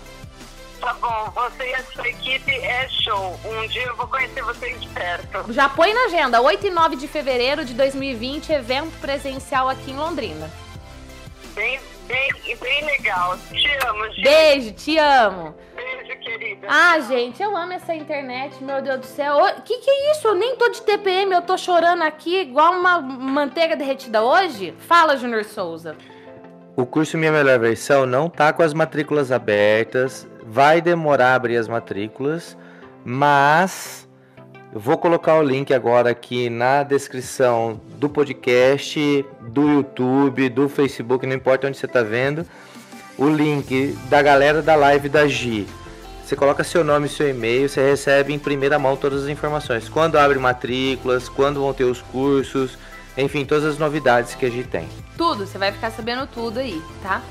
Tá bom, você e a sua equipe é show. Um dia eu vou conhecer vocês de perto. Já põe na agenda, 8 e 9 de fevereiro de 2020, evento presencial aqui em Londrina. Bem, bem, bem legal. Te amo, gente. Beijo, te amo. Beijo, querida. Ah, gente, eu amo essa internet, meu Deus do céu. O que que é isso? Eu nem tô de TPM, eu tô chorando aqui igual uma manteiga derretida hoje? Fala, Junior Souza. O curso Minha Melhor Versão não tá com as matrículas abertas. Vai demorar a abrir as matrículas, mas eu vou colocar o link agora aqui na descrição do podcast, do YouTube, do Facebook, não importa onde você está vendo, o link da galera da live da Gi. Você coloca seu nome e seu e-mail, você recebe em primeira mão todas as informações. Quando abre matrículas, quando vão ter os cursos, enfim, todas as novidades que a Gi tem. Tudo, você vai ficar sabendo tudo aí, tá?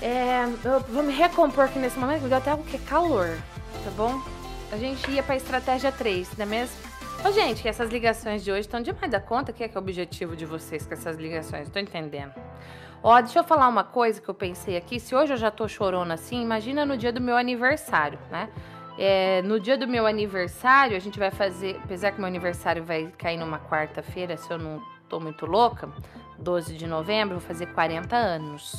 É, eu vou me recompor aqui nesse momento, me deu até um que calor, tá bom? a gente ia para a estratégia 3, não é mesmo? Ô, gente, que essas ligações de hoje estão demais da conta. O que é, que é o objetivo de vocês com essas ligações? Estou entendendo. Ó, deixa eu falar uma coisa que eu pensei aqui. Se hoje eu já tô chorona assim, imagina no dia do meu aniversário, né? É, no dia do meu aniversário, a gente vai fazer. Apesar que meu aniversário vai cair numa quarta-feira, se eu não tô muito louca, 12 de novembro, vou fazer 40 anos.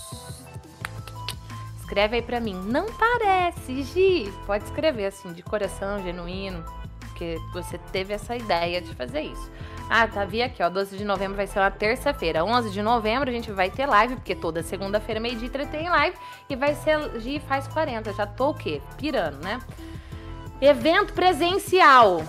Escreve aí pra mim. Não parece, Gi. Pode escrever assim, de coração, genuíno, porque você teve essa ideia de fazer isso. Ah, tá, vi aqui, ó. 12 de novembro vai ser uma terça-feira. 11 de novembro a gente vai ter live, porque toda segunda-feira, meio-dia, tem live. E vai ser Gi faz 40. Já tô o quê? Pirando, né? Evento presencial.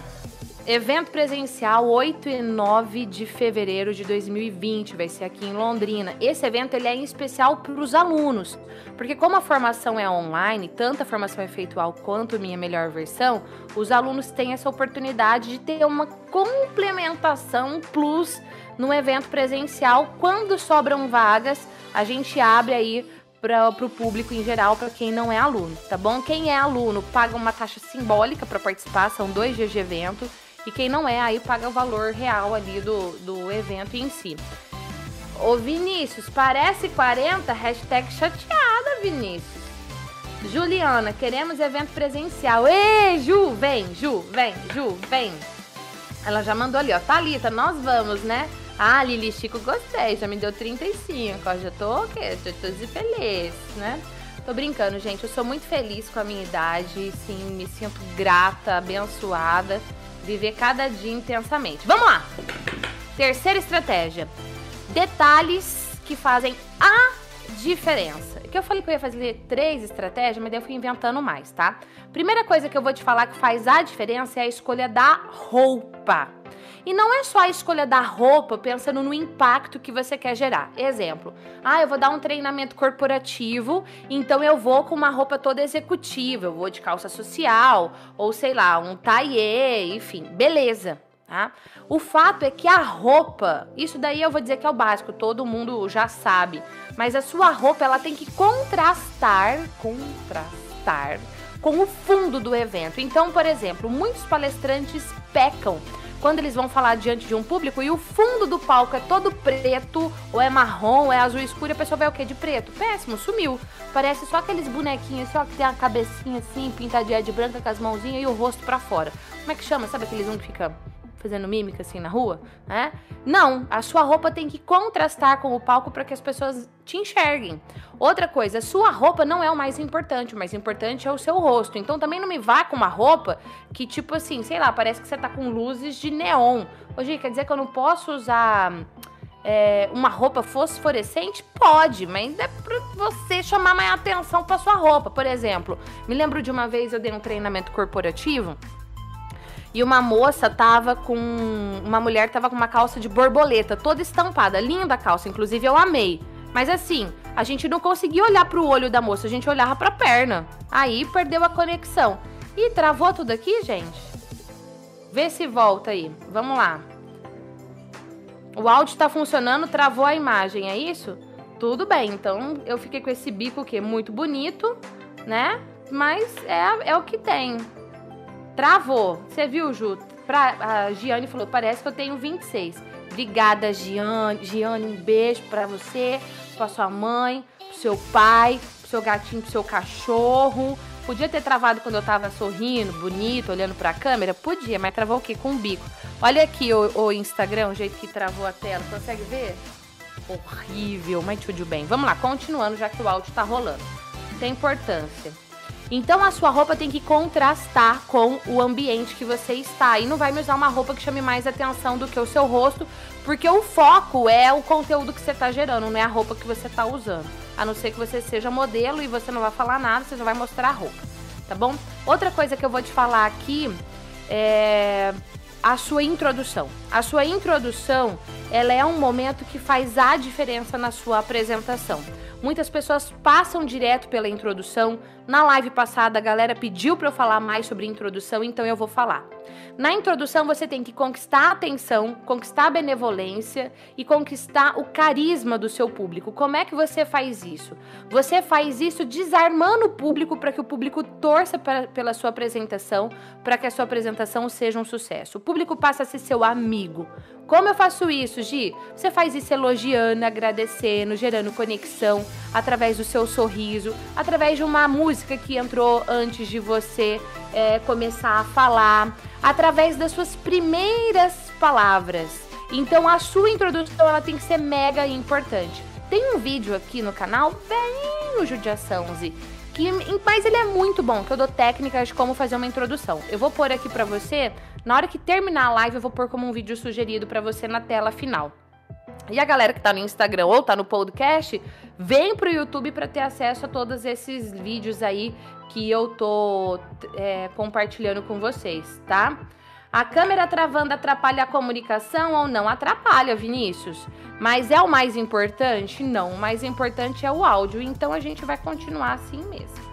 Evento presencial 8 e 9 de fevereiro de 2020, vai ser aqui em Londrina. Esse evento ele é em especial para os alunos, porque como a formação é online, tanto a formação efeitual quanto minha melhor versão, os alunos têm essa oportunidade de ter uma complementação plus no evento presencial. Quando sobram vagas, a gente abre aí para o público em geral, para quem não é aluno, tá bom? Quem é aluno paga uma taxa simbólica para participar, são dois dias de evento. E quem não é, aí paga o valor real ali do, do evento em si. Ô Vinícius, parece 40? Hashtag chateada, Vinícius. Juliana, queremos evento presencial. Ei, Ju, vem, Ju, vem, Ju, vem. Ela já mandou ali, ó. Thalita, nós vamos, né? Ah, Lili Chico, gostei. Já me deu 35, ó. Já tô o quê? Já tô feliz, né? Tô brincando, gente. Eu sou muito feliz com a minha idade. Sim, me sinto grata, abençoada. Viver cada dia intensamente. Vamos lá! Terceira estratégia. Detalhes que fazem diferença. Que eu falei que eu ia fazer três estratégias, mas daí eu fui inventando mais, tá? Primeira coisa que eu vou te falar que faz a diferença é a escolha da roupa. E não é só a escolha da roupa pensando no impacto que você quer gerar. Exemplo, ah, eu vou dar um treinamento corporativo, então eu vou com uma roupa toda executiva, eu vou de calça social, ou sei lá, um taillé, enfim, beleza. Tá? O fato é que a roupa, isso daí eu vou dizer que é o básico, todo mundo já sabe, mas a sua roupa ela tem que contrastar, contrastar com o fundo do evento. Então, por exemplo, muitos palestrantes pecam quando eles vão falar diante de um público e o fundo do palco é todo preto, ou é marrom, ou é azul escuro, e a pessoa vai o quê? De preto. Péssimo, sumiu. Parece só aqueles bonequinhos só que tem a cabecinha assim, pintadinha de branca com as mãozinhas e o rosto para fora. Como é que chama? Sabe aqueles um que fica fazendo mímica assim na rua, né? Não, a sua roupa tem que contrastar com o palco para que as pessoas te enxerguem. Outra coisa, sua roupa não é o mais importante, o mais importante é o seu rosto. Então também não me vá com uma roupa que tipo assim, sei lá, parece que você tá com luzes de neon. Hoje quer dizer que eu não posso usar é, uma roupa fosforescente? Pode, mas é pra você chamar mais atenção pra sua roupa. Por exemplo, me lembro de uma vez eu dei um treinamento corporativo e uma moça tava com. Uma mulher tava com uma calça de borboleta, toda estampada. Linda a calça, inclusive eu amei. Mas assim, a gente não conseguia olhar pro olho da moça, a gente olhava pra perna. Aí perdeu a conexão. E travou tudo aqui, gente? Vê se volta aí. Vamos lá. O áudio tá funcionando, travou a imagem, é isso? Tudo bem, então eu fiquei com esse bico que é muito bonito, né? Mas é, é o que tem. Travou. Você viu, Ju? Pra, a Giane falou, parece que eu tenho 26. Obrigada, Giane. Giane, um beijo pra você, pra sua mãe, pro seu pai, pro seu gatinho, pro seu cachorro. Podia ter travado quando eu tava sorrindo, bonito, olhando pra câmera? Podia, mas travou o quê? Com o bico. Olha aqui o, o Instagram, o jeito que travou a tela. Consegue ver? Horrível, mas tudo bem. Vamos lá, continuando, já que o áudio tá rolando. Tem importância. Então a sua roupa tem que contrastar com o ambiente que você está. E não vai me usar uma roupa que chame mais atenção do que o seu rosto, porque o foco é o conteúdo que você está gerando, não é a roupa que você está usando. A não ser que você seja modelo e você não vai falar nada, você só vai mostrar a roupa, tá bom? Outra coisa que eu vou te falar aqui é a sua introdução. A sua introdução, ela é um momento que faz a diferença na sua apresentação. Muitas pessoas passam direto pela introdução. Na live passada, a galera pediu para eu falar mais sobre introdução, então eu vou falar. Na introdução, você tem que conquistar a atenção, conquistar a benevolência e conquistar o carisma do seu público. Como é que você faz isso? Você faz isso desarmando o público para que o público torça pra, pela sua apresentação, para que a sua apresentação seja um sucesso. O público passa a ser seu amigo. Como eu faço isso, Gi? Você faz isso elogiando, agradecendo, gerando conexão através do seu sorriso, através de uma música que entrou antes de você é, começar a falar, através das suas primeiras palavras. Então a sua introdução ela tem que ser mega importante. Tem um vídeo aqui no canal bem o Judiação, Que, mas ele é muito bom, que eu dou técnicas de como fazer uma introdução. Eu vou pôr aqui pra você, na hora que terminar a live, eu vou pôr como um vídeo sugerido pra você na tela final. E a galera que tá no Instagram ou tá no podcast, vem pro YouTube para ter acesso a todos esses vídeos aí que eu tô é, compartilhando com vocês, tá? A câmera travando atrapalha a comunicação ou não? Atrapalha, Vinícius. Mas é o mais importante? Não, o mais importante é o áudio. Então a gente vai continuar assim mesmo.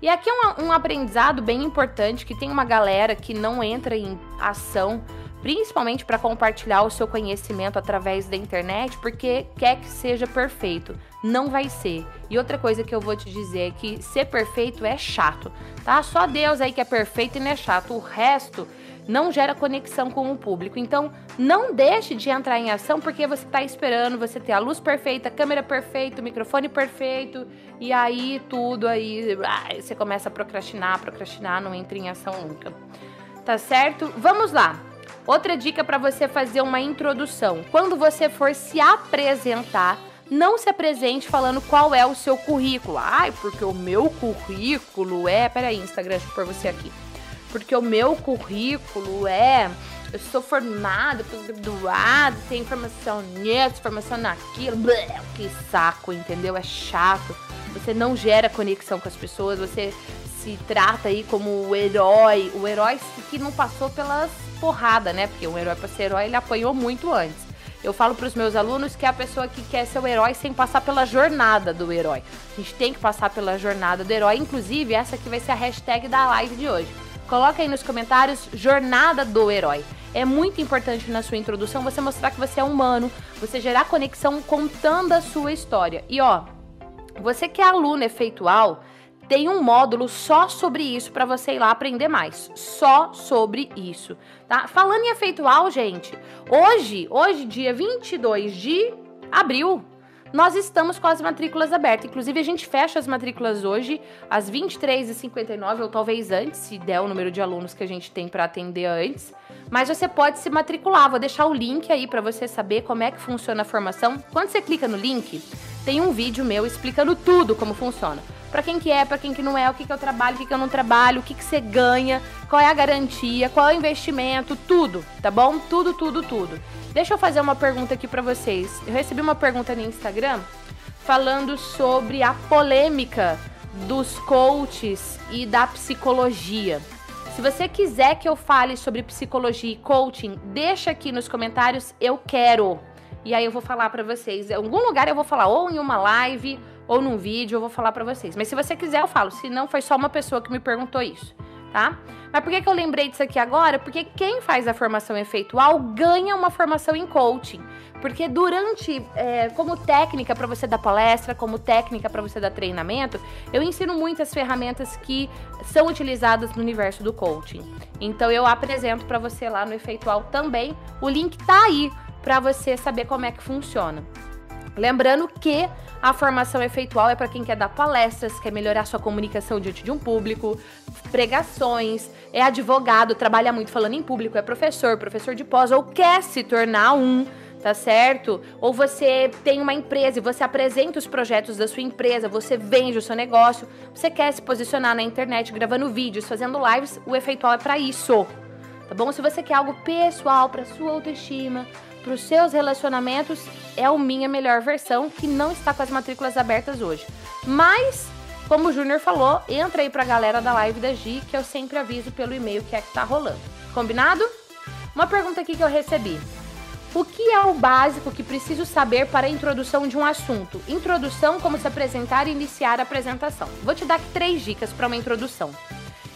E aqui um, um aprendizado bem importante que tem uma galera que não entra em ação principalmente para compartilhar o seu conhecimento através da internet, porque quer que seja perfeito. Não vai ser. E outra coisa que eu vou te dizer é que ser perfeito é chato, tá? Só Deus aí que é perfeito e não é chato. O resto não gera conexão com o público. Então, não deixe de entrar em ação porque você está esperando você ter a luz perfeita, a câmera perfeita, o microfone perfeito e aí tudo aí você começa a procrastinar, procrastinar, não entra em ação nunca. Tá certo? Vamos lá. Outra dica para você fazer uma introdução. Quando você for se apresentar, não se apresente falando qual é o seu currículo. Ai, porque o meu currículo é. Peraí, Instagram, deixa eu pôr você aqui. Porque o meu currículo é. Eu sou formado, pós-graduado, tenho formação nisso, formação naquilo. Blé, que saco, entendeu? É chato. Você não gera conexão com as pessoas, você se trata aí como o herói, o herói que não passou pelas porradas, né? Porque um herói para ser herói, ele apanhou muito antes. Eu falo para os meus alunos que é a pessoa que quer ser o herói sem passar pela jornada do herói. A gente tem que passar pela jornada do herói. Inclusive, essa aqui vai ser a hashtag da live de hoje. Coloca aí nos comentários jornada do herói. É muito importante na sua introdução você mostrar que você é humano, você gerar conexão contando a sua história. E ó, você que é aluno efeitual, tem um módulo só sobre isso para você ir lá aprender mais. Só sobre isso, tá? Falando em efeitual, gente, hoje, hoje dia 22 de abril, nós estamos com as matrículas abertas. Inclusive, a gente fecha as matrículas hoje às 23h59, ou talvez antes, se der o número de alunos que a gente tem para atender antes. Mas você pode se matricular. Vou deixar o link aí para você saber como é que funciona a formação. Quando você clica no link, tem um vídeo meu explicando tudo como funciona para quem que é, para quem que não é, o que que eu trabalho, o que que eu não trabalho, o que que você ganha, qual é a garantia, qual é o investimento, tudo, tá bom? Tudo, tudo, tudo. Deixa eu fazer uma pergunta aqui para vocês. Eu recebi uma pergunta no Instagram falando sobre a polêmica dos coaches e da psicologia. Se você quiser que eu fale sobre psicologia e coaching, deixa aqui nos comentários, eu quero. E aí eu vou falar para vocês. Em algum lugar eu vou falar ou em uma live ou num vídeo eu vou falar para vocês. Mas se você quiser, eu falo. Se não, foi só uma pessoa que me perguntou isso, tá? Mas por que, que eu lembrei disso aqui agora? Porque quem faz a formação efeitual ganha uma formação em coaching. Porque durante, é, como técnica para você dar palestra, como técnica para você dar treinamento, eu ensino muitas ferramentas que são utilizadas no universo do coaching. Então eu apresento para você lá no Efeitual também. O link tá aí para você saber como é que funciona. Lembrando que a formação efeitual é para quem quer dar palestras, quer melhorar sua comunicação diante de um público, pregações, é advogado, trabalha muito falando em público, é professor, professor de pós ou quer se tornar um tá certo? Ou você tem uma empresa e você apresenta os projetos da sua empresa, você vende o seu negócio, você quer se posicionar na internet gravando vídeos, fazendo lives, o efeitual é para isso. Tá bom? Se você quer algo pessoal para sua autoestima, para os seus relacionamentos é o minha melhor versão que não está com as matrículas abertas hoje. Mas, como o Júnior falou, entra aí para a galera da live da Gi que eu sempre aviso pelo e-mail que é que tá rolando. Combinado? Uma pergunta aqui que eu recebi. O que é o básico que preciso saber para a introdução de um assunto? Introdução, como se apresentar e iniciar a apresentação. Vou te dar aqui três dicas para uma introdução.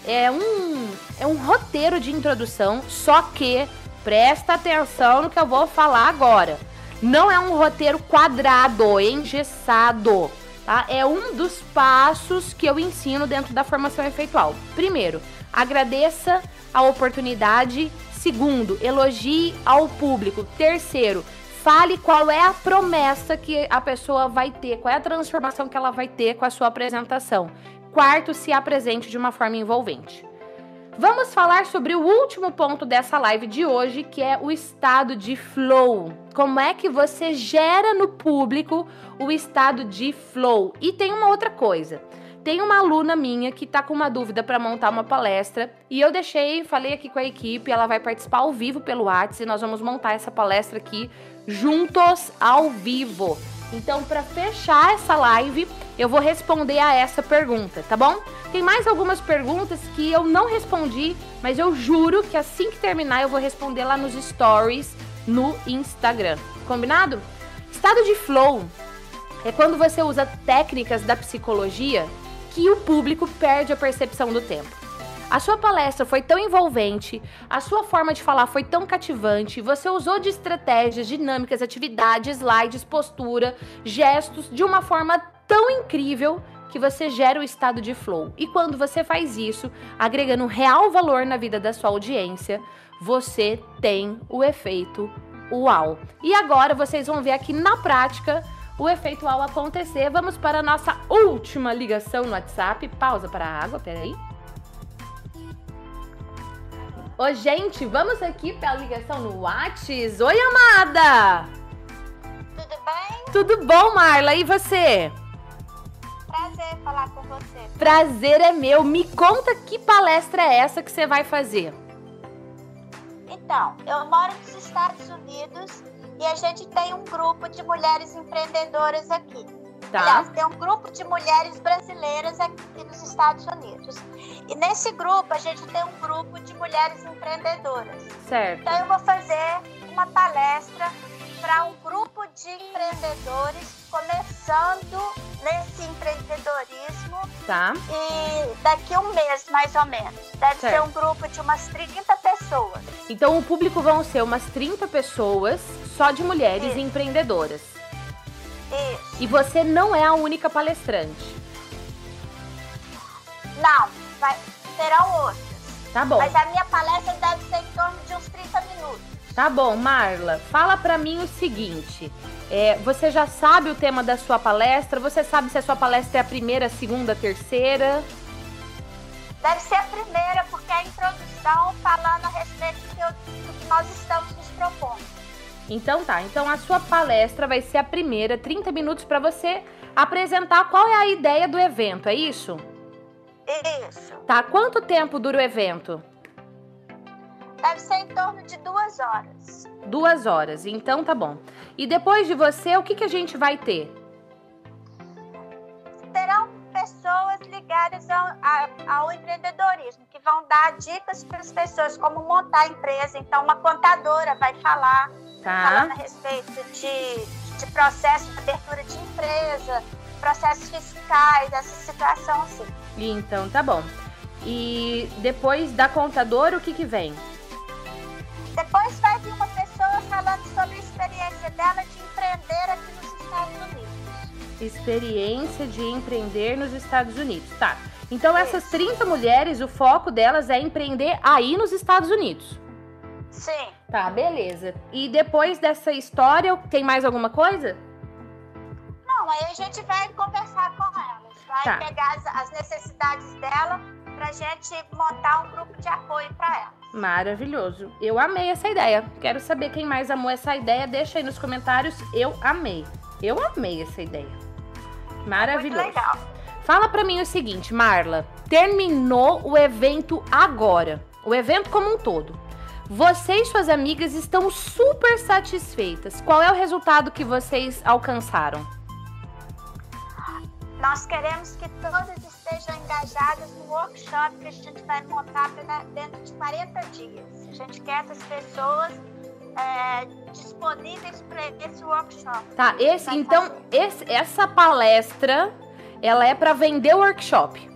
É um, é um roteiro de introdução, só que Presta atenção no que eu vou falar agora. Não é um roteiro quadrado, engessado, tá? É um dos passos que eu ensino dentro da formação efeitual. Primeiro, agradeça a oportunidade. Segundo, elogie ao público. Terceiro, fale qual é a promessa que a pessoa vai ter, qual é a transformação que ela vai ter com a sua apresentação. Quarto, se apresente de uma forma envolvente. Vamos falar sobre o último ponto dessa live de hoje, que é o estado de flow. Como é que você gera no público o estado de flow? E tem uma outra coisa. tem uma aluna minha que tá com uma dúvida para montar uma palestra e eu deixei, falei aqui com a equipe, ela vai participar ao vivo pelo WhatsApp e nós vamos montar essa palestra aqui juntos ao vivo. Então, para fechar essa live, eu vou responder a essa pergunta, tá bom? Tem mais algumas perguntas que eu não respondi, mas eu juro que assim que terminar eu vou responder lá nos stories no Instagram. Combinado? Estado de flow é quando você usa técnicas da psicologia que o público perde a percepção do tempo. A sua palestra foi tão envolvente, a sua forma de falar foi tão cativante, você usou de estratégias, dinâmicas, atividades, slides, postura, gestos de uma forma tão incrível que você gera o estado de flow. E quando você faz isso, agregando real valor na vida da sua audiência, você tem o efeito uau. E agora vocês vão ver aqui na prática o efeito ao acontecer. Vamos para a nossa última ligação no WhatsApp. Pausa para a água, peraí. Ô, gente, vamos aqui para a ligação no WhatsApp. Oi, amada! Tudo bem? Tudo bom, Marla? E você? Prazer falar com você. Prazer é meu. Me conta que palestra é essa que você vai fazer. Então, eu moro nos Estados Unidos e a gente tem um grupo de mulheres empreendedoras aqui. Tá. Aliás, tem um grupo de mulheres brasileiras aqui nos Estados Unidos. E nesse grupo, a gente tem um grupo de mulheres empreendedoras. Certo. Então, eu vou fazer uma palestra para um grupo de empreendedores começando nesse empreendedorismo Tá. e daqui um mês, mais ou menos. Deve Certo. ser um grupo de umas 30 pessoas. Então o público vão ser umas 30 pessoas só de mulheres Isso. empreendedoras. E você não é a única palestrante. Não, vai, serão outras. Tá bom. Mas a minha palestra deve ser em torno de uns 30 minutos. Tá bom, Marla. Fala pra mim o seguinte. é, você já sabe o tema da sua palestra? Você sabe se a sua palestra é a primeira, a segunda, a terceira? Deve ser a primeira, porque é a introdução falando a respeito do que nós estamos nos propondo. Então tá. Então a sua palestra vai ser a primeira, 30 minutos pra você apresentar qual é a ideia do evento, é isso? Isso. Tá. Quanto tempo dura o evento? Deve ser em torno de duas horas. Duas horas. Então tá bom. E depois de você, o que, que a gente vai ter? Terão pessoas ligadas ao, a- ao empreendedorismo, que vão dar dicas para as pessoas como montar a empresa. Então, uma contadora vai falar falando Tá. a respeito de, de processo de abertura de empresa, processos fiscais, essa situação assim. Então tá bom. E depois da contadora, o que que vem? Depois vai vir uma pessoa falando sobre a experiência dela de empreender aqui. Experiência de empreender nos Estados Unidos. Tá. Então essas Isso. 30 mulheres, o foco delas é empreender aí nos Estados Unidos. Sim. Tá, beleza. E depois dessa história, tem mais alguma coisa? Não, aí a gente vai conversar com elas, vai Tá. pegar as, as necessidades dela pra gente montar um grupo de apoio para ela. Maravilhoso. Eu amei essa ideia. Quero saber quem mais amou essa ideia. Deixa aí nos comentários. Eu amei. Eu amei essa ideia. Maravilhoso. Muito legal. Fala pra mim o seguinte, Marla. Terminou o evento agora. O evento como um todo. Você e suas amigas estão super satisfeitas. Qual é o resultado que vocês alcançaram? Nós queremos que todas estejam engajadas no workshop que a gente vai montar dentro de 40 dias. A gente quer essas pessoas é, disponíveis para esse workshop. Tá, esse, então, esse- essa palestra, ela é pra vender o workshop.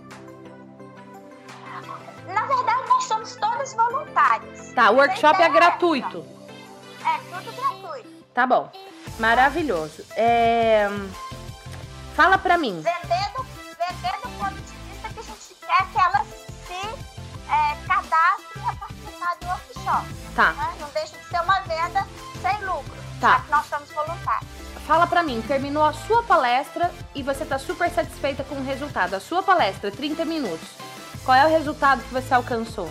Na verdade, nós somos todas voluntárias. Tá, o workshop é é gratuito. É tudo gratuito. Tá bom. Maravilhoso. É... Fala pra mim. Vendendo, vendendo o ponto de vista que a gente quer que elas se é, cadastrem a participar do workshop. Tá. né? Não deixa de ser uma venda sem lucro. Tá. Já que nós somos voluntários. Fala pra mim, terminou a sua palestra e você tá super satisfeita com o resultado. A sua palestra, 30 minutos. Qual é o resultado que você alcançou?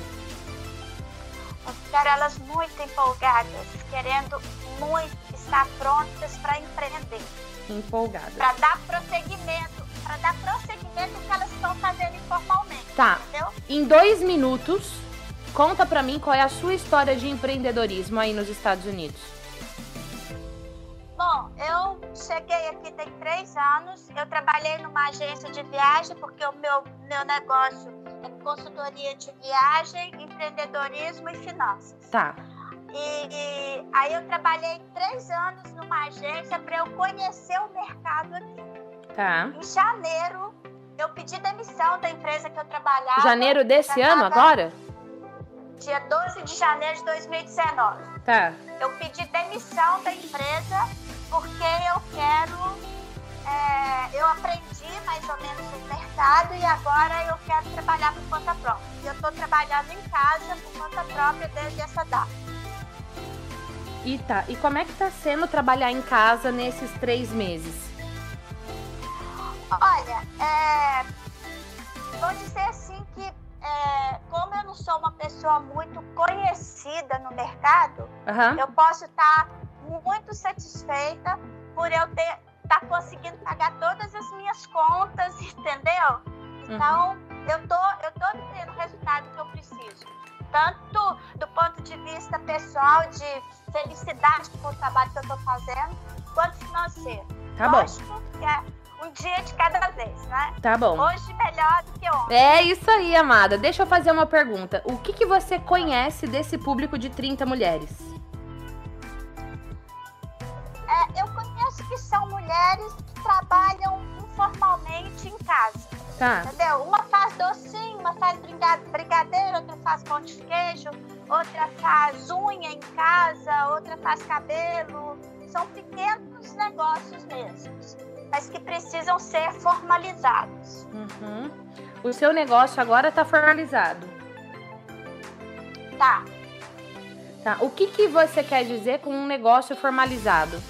Quero elas muito empolgadas, querendo muito estar prontas para empreender, Empolgada. para dar prosseguimento, para dar prosseguimento que elas estão fazendo informalmente. Tá. Entendeu? Em dois minutos, conta pra mim qual é a sua história de empreendedorismo aí nos Estados Unidos. Bom, eu cheguei aqui tem três anos. Eu trabalhei numa agência de viagem, porque o meu, meu negócio é consultoria de viagem, empreendedorismo e finanças. Tá. E, e aí eu trabalhei três anos numa agência para eu conhecer o mercado aqui. Tá. Em janeiro, eu pedi demissão da empresa que eu trabalhava. Janeiro desse ano agora? Dia 12 de janeiro de 2019. Tá. Eu pedi demissão da empresa porque eu quero. é, eu aprendi mais ou menos o mercado e agora eu quero trabalhar por conta própria. E eu estou trabalhando em casa por conta própria desde essa data. E tá. E como é que tá sendo trabalhar em casa nesses três meses? Olha, é, vou dizer assim é, como eu não sou uma pessoa muito conhecida no mercado, Aham. eu posso estar muito satisfeita por eu ter estar conseguindo pagar todas as minhas contas, entendeu? Então, eu tô, eu tô tendo o resultado que eu preciso. Tanto do ponto de vista pessoal, de felicidade com o trabalho que eu tô fazendo, quanto financeiro. Tá bom. Lógico que é um dia de cada vez, né? Tá bom. Hoje melhor do que ontem. É isso aí, amada. Deixa eu fazer uma pergunta. O que, que você conhece desse público de 30 mulheres? É, eu conheço que são mulheres que trabalham informalmente em casa. Tá. Entendeu? Uma faz docinho, uma faz brigadeiro, outra faz pão de queijo, outra faz unha em casa, outra faz cabelo. São pequenos negócios mesmos, mas que precisam ser formalizados. Uhum. O seu negócio agora tá formalizado. Tá. Tá. O que, que você quer dizer com um negócio formalizado?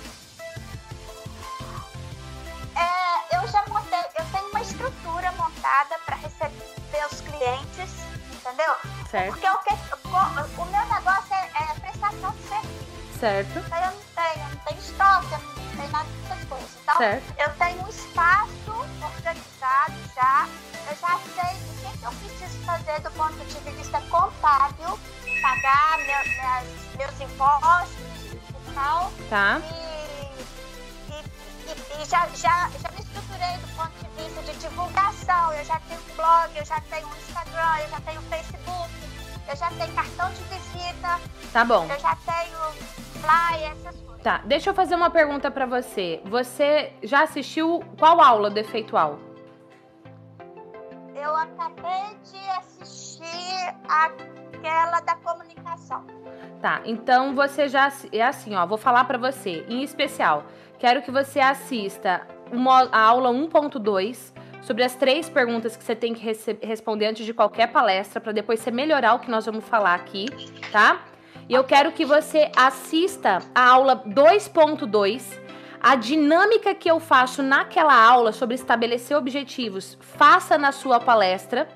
É, eu já montei, eu tenho uma estrutura montada para receber os clientes, entendeu? Certo. Porque o, que, o, meu negócio é, é prestação de serviço. Certo. Então eu não tenho, eu não tenho estoque, eu não tenho nada coisas. Então, Certo. eu tenho um espaço organizado já. Eu já sei o que, eu preciso fazer do ponto de vista contábil, pagar meu, minhas, meus impostos e tal. Tá. E, e, e- e já, já, já me estruturei do ponto de vista de divulgação. Eu já tenho blog, eu já tenho Instagram, eu já tenho Facebook, eu já tenho cartão de visita, Tá bom. eu já tenho flyer, essas coisas. Tá. Deixa eu fazer uma pergunta pra você. Você já assistiu qual aula do efeitual? Eu acabei de assistir aquela da comunicação. Tá, então você já é assim, ó, vou falar pra você, em especial, quero que você assista uma, a aula 1.2 sobre as três perguntas que você tem que responder antes de qualquer palestra pra depois você melhorar o que nós vamos falar aqui, tá? E eu quero que você assista a aula 2.2 a dinâmica que eu faço naquela aula sobre estabelecer objetivos, faça na sua palestra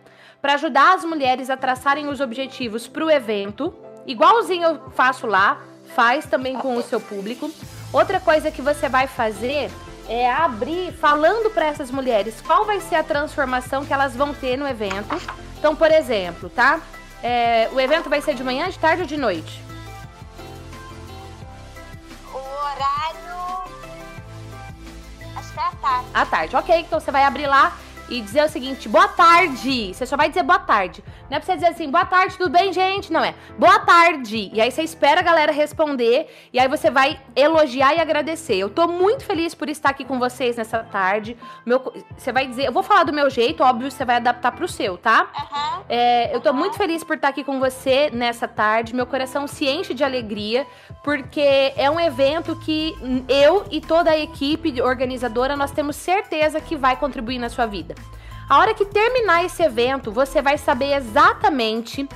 para ajudar as mulheres a traçarem os objetivos para o evento, igualzinho eu faço lá, faz também com o seu público. Outra coisa que você vai fazer é abrir falando para essas mulheres qual vai ser a transformação que elas vão ter no evento. Então, por exemplo, tá? É, o evento vai ser de manhã, de tarde ou de noite? O horário. Acho que é à tarde. À tarde, ok. Então você vai abrir lá e dizer o seguinte: boa tarde. Você só vai dizer boa tarde. Não é pra você dizer assim, boa tarde, tudo bem, gente? Não é. Boa tarde. E aí você espera a galera responder. E aí você vai elogiar e agradecer. Eu tô muito feliz por estar aqui com vocês nessa tarde. Meu, você vai dizer, eu vou falar do meu jeito, óbvio, você vai adaptar pro seu, tá? Aham. É, eu tô muito feliz por estar aqui com você nessa tarde. Meu coração se enche de alegria, porque é um evento que eu e toda a equipe organizadora nós temos certeza que vai contribuir na sua vida. A hora que terminar esse evento, você vai saber exatamente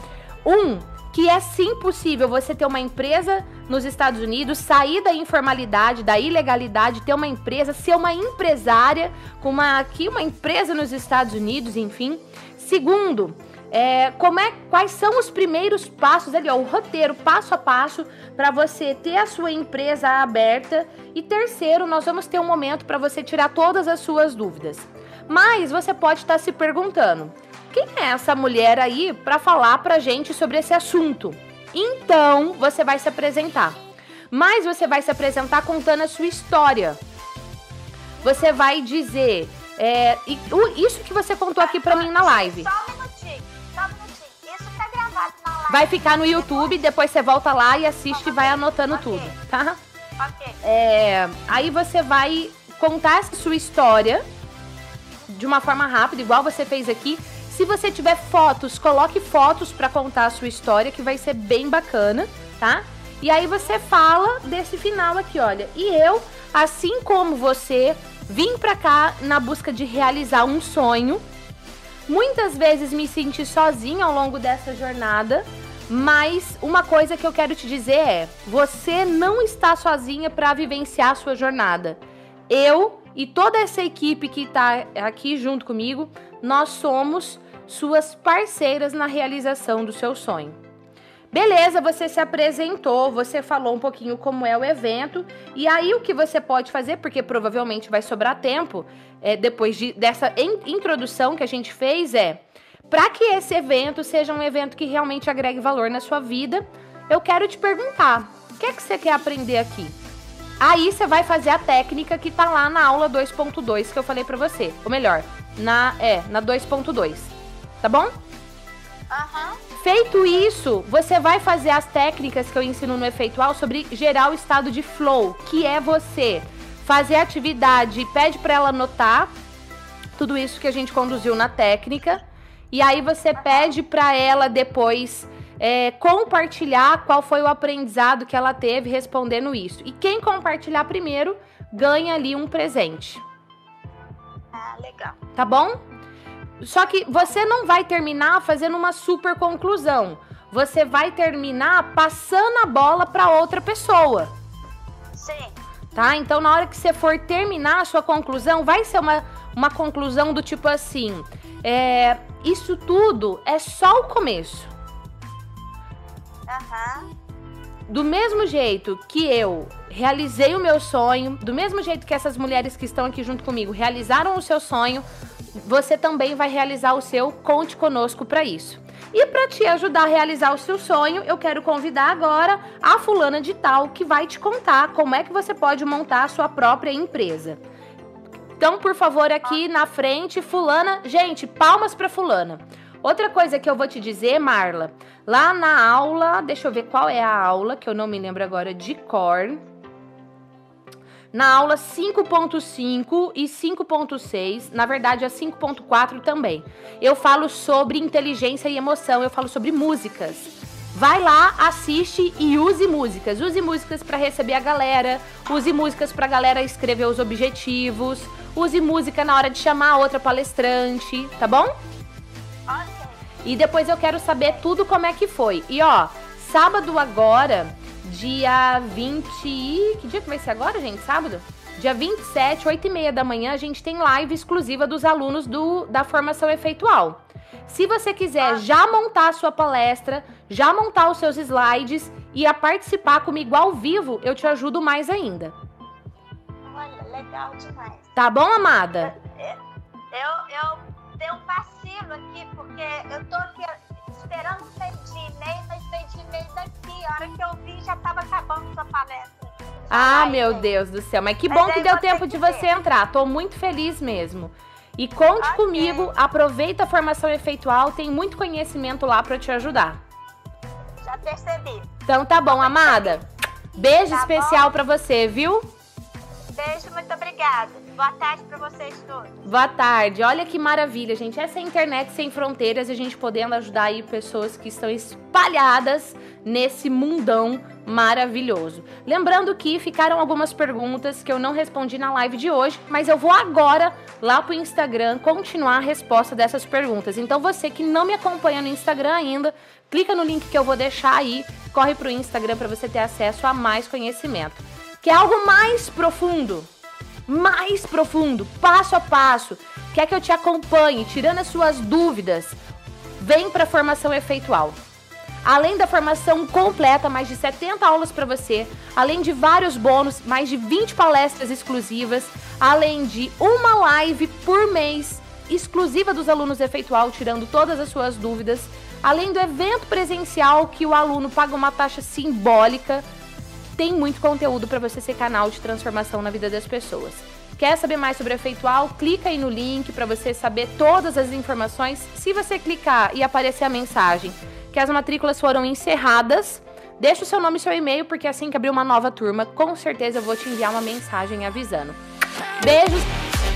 um que é sim possível você ter uma empresa nos Estados Unidos, sair da informalidade, da ilegalidade, ter uma empresa, ser uma empresária com uma aqui uma empresa nos Estados Unidos, enfim. Segundo, é, como é, quais são os primeiros passos ali, ó, o roteiro passo a passo para você ter a sua empresa aberta. E terceiro, nós vamos ter um momento para você tirar todas as suas dúvidas. Mas você pode estar se perguntando: quem é essa mulher aí para falar pra gente sobre esse assunto? Então, você vai se apresentar. Mas você vai se apresentar contando a sua história. Você vai dizer é, isso que você contou aqui pra mim na live. Só um minutinho, só um minutinho. Isso tá gravado na live. Vai ficar no YouTube, depois você volta lá e assiste e vai anotando okay. tudo, tá? Ok. É, aí você vai contar essa sua história de uma forma rápida, igual você fez aqui. Se você tiver fotos, coloque fotos para contar a sua história, que vai ser bem bacana, tá? E aí você fala desse final aqui, olha. E eu, assim como você, vim pra cá na busca de realizar um sonho. Muitas vezes me senti sozinha ao longo dessa jornada, mas uma coisa que eu quero te dizer é: você não está sozinha para vivenciar a sua jornada. Eu e toda essa equipe que está aqui junto comigo, nós somos suas parceiras na realização do seu sonho. Beleza, você se apresentou, você falou um pouquinho como é o evento, e aí o que você pode fazer, porque provavelmente vai sobrar tempo, é, depois de, dessa in, introdução que a gente fez, é para que esse evento seja um evento que realmente agregue valor na sua vida, eu quero te perguntar: o que é que você quer aprender aqui? Aí você vai fazer a técnica que tá lá na aula 2.2 que eu falei para você. Ou melhor, na é, na 2.2. Tá bom? Aham. Uhum. Feito isso, você vai fazer as técnicas que eu ensino no efeitual sobre gerar o estado de flow, que é você fazer a atividade, pede para ela anotar tudo isso que a gente conduziu na técnica, e aí você pede para ela depois é, compartilhar qual foi o aprendizado que ela teve respondendo isso. E quem compartilhar primeiro ganha ali um presente. Ah, legal. Tá bom? Só que você não vai terminar fazendo uma super conclusão. Você vai terminar passando a bola para outra pessoa. Sim. Tá? Então, na hora que você for terminar a sua conclusão, vai ser uma, uma conclusão do tipo assim: é, isso tudo é só o começo. Aham. Do mesmo jeito que eu realizei o meu sonho, do mesmo jeito que essas mulheres que estão aqui junto comigo realizaram o seu sonho, você também vai realizar o seu. Conte conosco para isso. E para te ajudar a realizar o seu sonho, eu quero convidar agora a fulana de tal que vai te contar como é que você pode montar a sua própria empresa. Então, por favor, aqui na frente, fulana, gente, palmas para fulana. Outra coisa que eu vou te dizer, Marla, lá na aula, deixa eu ver qual é a aula, que eu não me lembro agora de cor na aula 5.5 e 5.6, na verdade a 5.4 também. Eu falo sobre inteligência e emoção, eu falo sobre músicas. Vai lá, assiste e use músicas. Use músicas para receber a galera, use músicas para a galera escrever os objetivos, use música na hora de chamar outra palestrante, tá bom? E depois eu quero saber tudo como é que foi. E ó, sábado agora dia 20. Que dia que vai ser agora, gente? Sábado? Dia 27, 8 e meia da manhã, a gente tem live exclusiva dos alunos do, da formação efeitual. Se você quiser ah. já montar a sua palestra, já montar os seus slides e a participar comigo ao vivo, eu te ajudo mais ainda. Olha, legal demais. Tá bom, amada? Eu, eu dei um aqui, porque eu tô aqui esperando de e-mail, mas meio de e-mail daqui. A hora que eu vi, já tava acabando sua palestra. Ah, Ai, meu Deus do céu. Mas que bom que deu tempo de você ver. entrar. Tô muito feliz mesmo. E conte okay. comigo, aproveita a formação efeitual, tem muito conhecimento lá para te ajudar. Já percebi. Então tá bom, amada. Beijo tá especial para você, viu? Beijo, muito obrigada. Boa tarde para vocês todos. Boa tarde. Olha que maravilha, gente. Essa é a internet sem fronteiras, a gente podendo ajudar aí pessoas que estão espalhadas nesse mundão maravilhoso. Lembrando que ficaram algumas perguntas que eu não respondi na live de hoje, mas eu vou agora lá pro Instagram continuar a resposta dessas perguntas. Então você que não me acompanha no Instagram ainda, clica no link que eu vou deixar aí, corre pro Instagram para você ter acesso a mais conhecimento. Quer algo mais profundo? Mais profundo, passo a passo. Quer que eu te acompanhe, tirando as suas dúvidas? Vem para a formação efeitual. Além da formação completa, mais de 70 aulas para você, além de vários bônus, mais de 20 palestras exclusivas, além de uma live por mês exclusiva dos alunos efeitual, tirando todas as suas dúvidas, além do evento presencial que o aluno paga uma taxa simbólica, tem muito conteúdo para você ser canal de transformação na vida das pessoas. Quer saber mais sobre a Efeitual? Clica aí no link para você saber todas as informações. Se você clicar e aparecer a mensagem que as matrículas foram encerradas, deixa o seu nome e seu e-mail, porque assim que abrir uma nova turma, com certeza eu vou te enviar uma mensagem avisando. Beijos!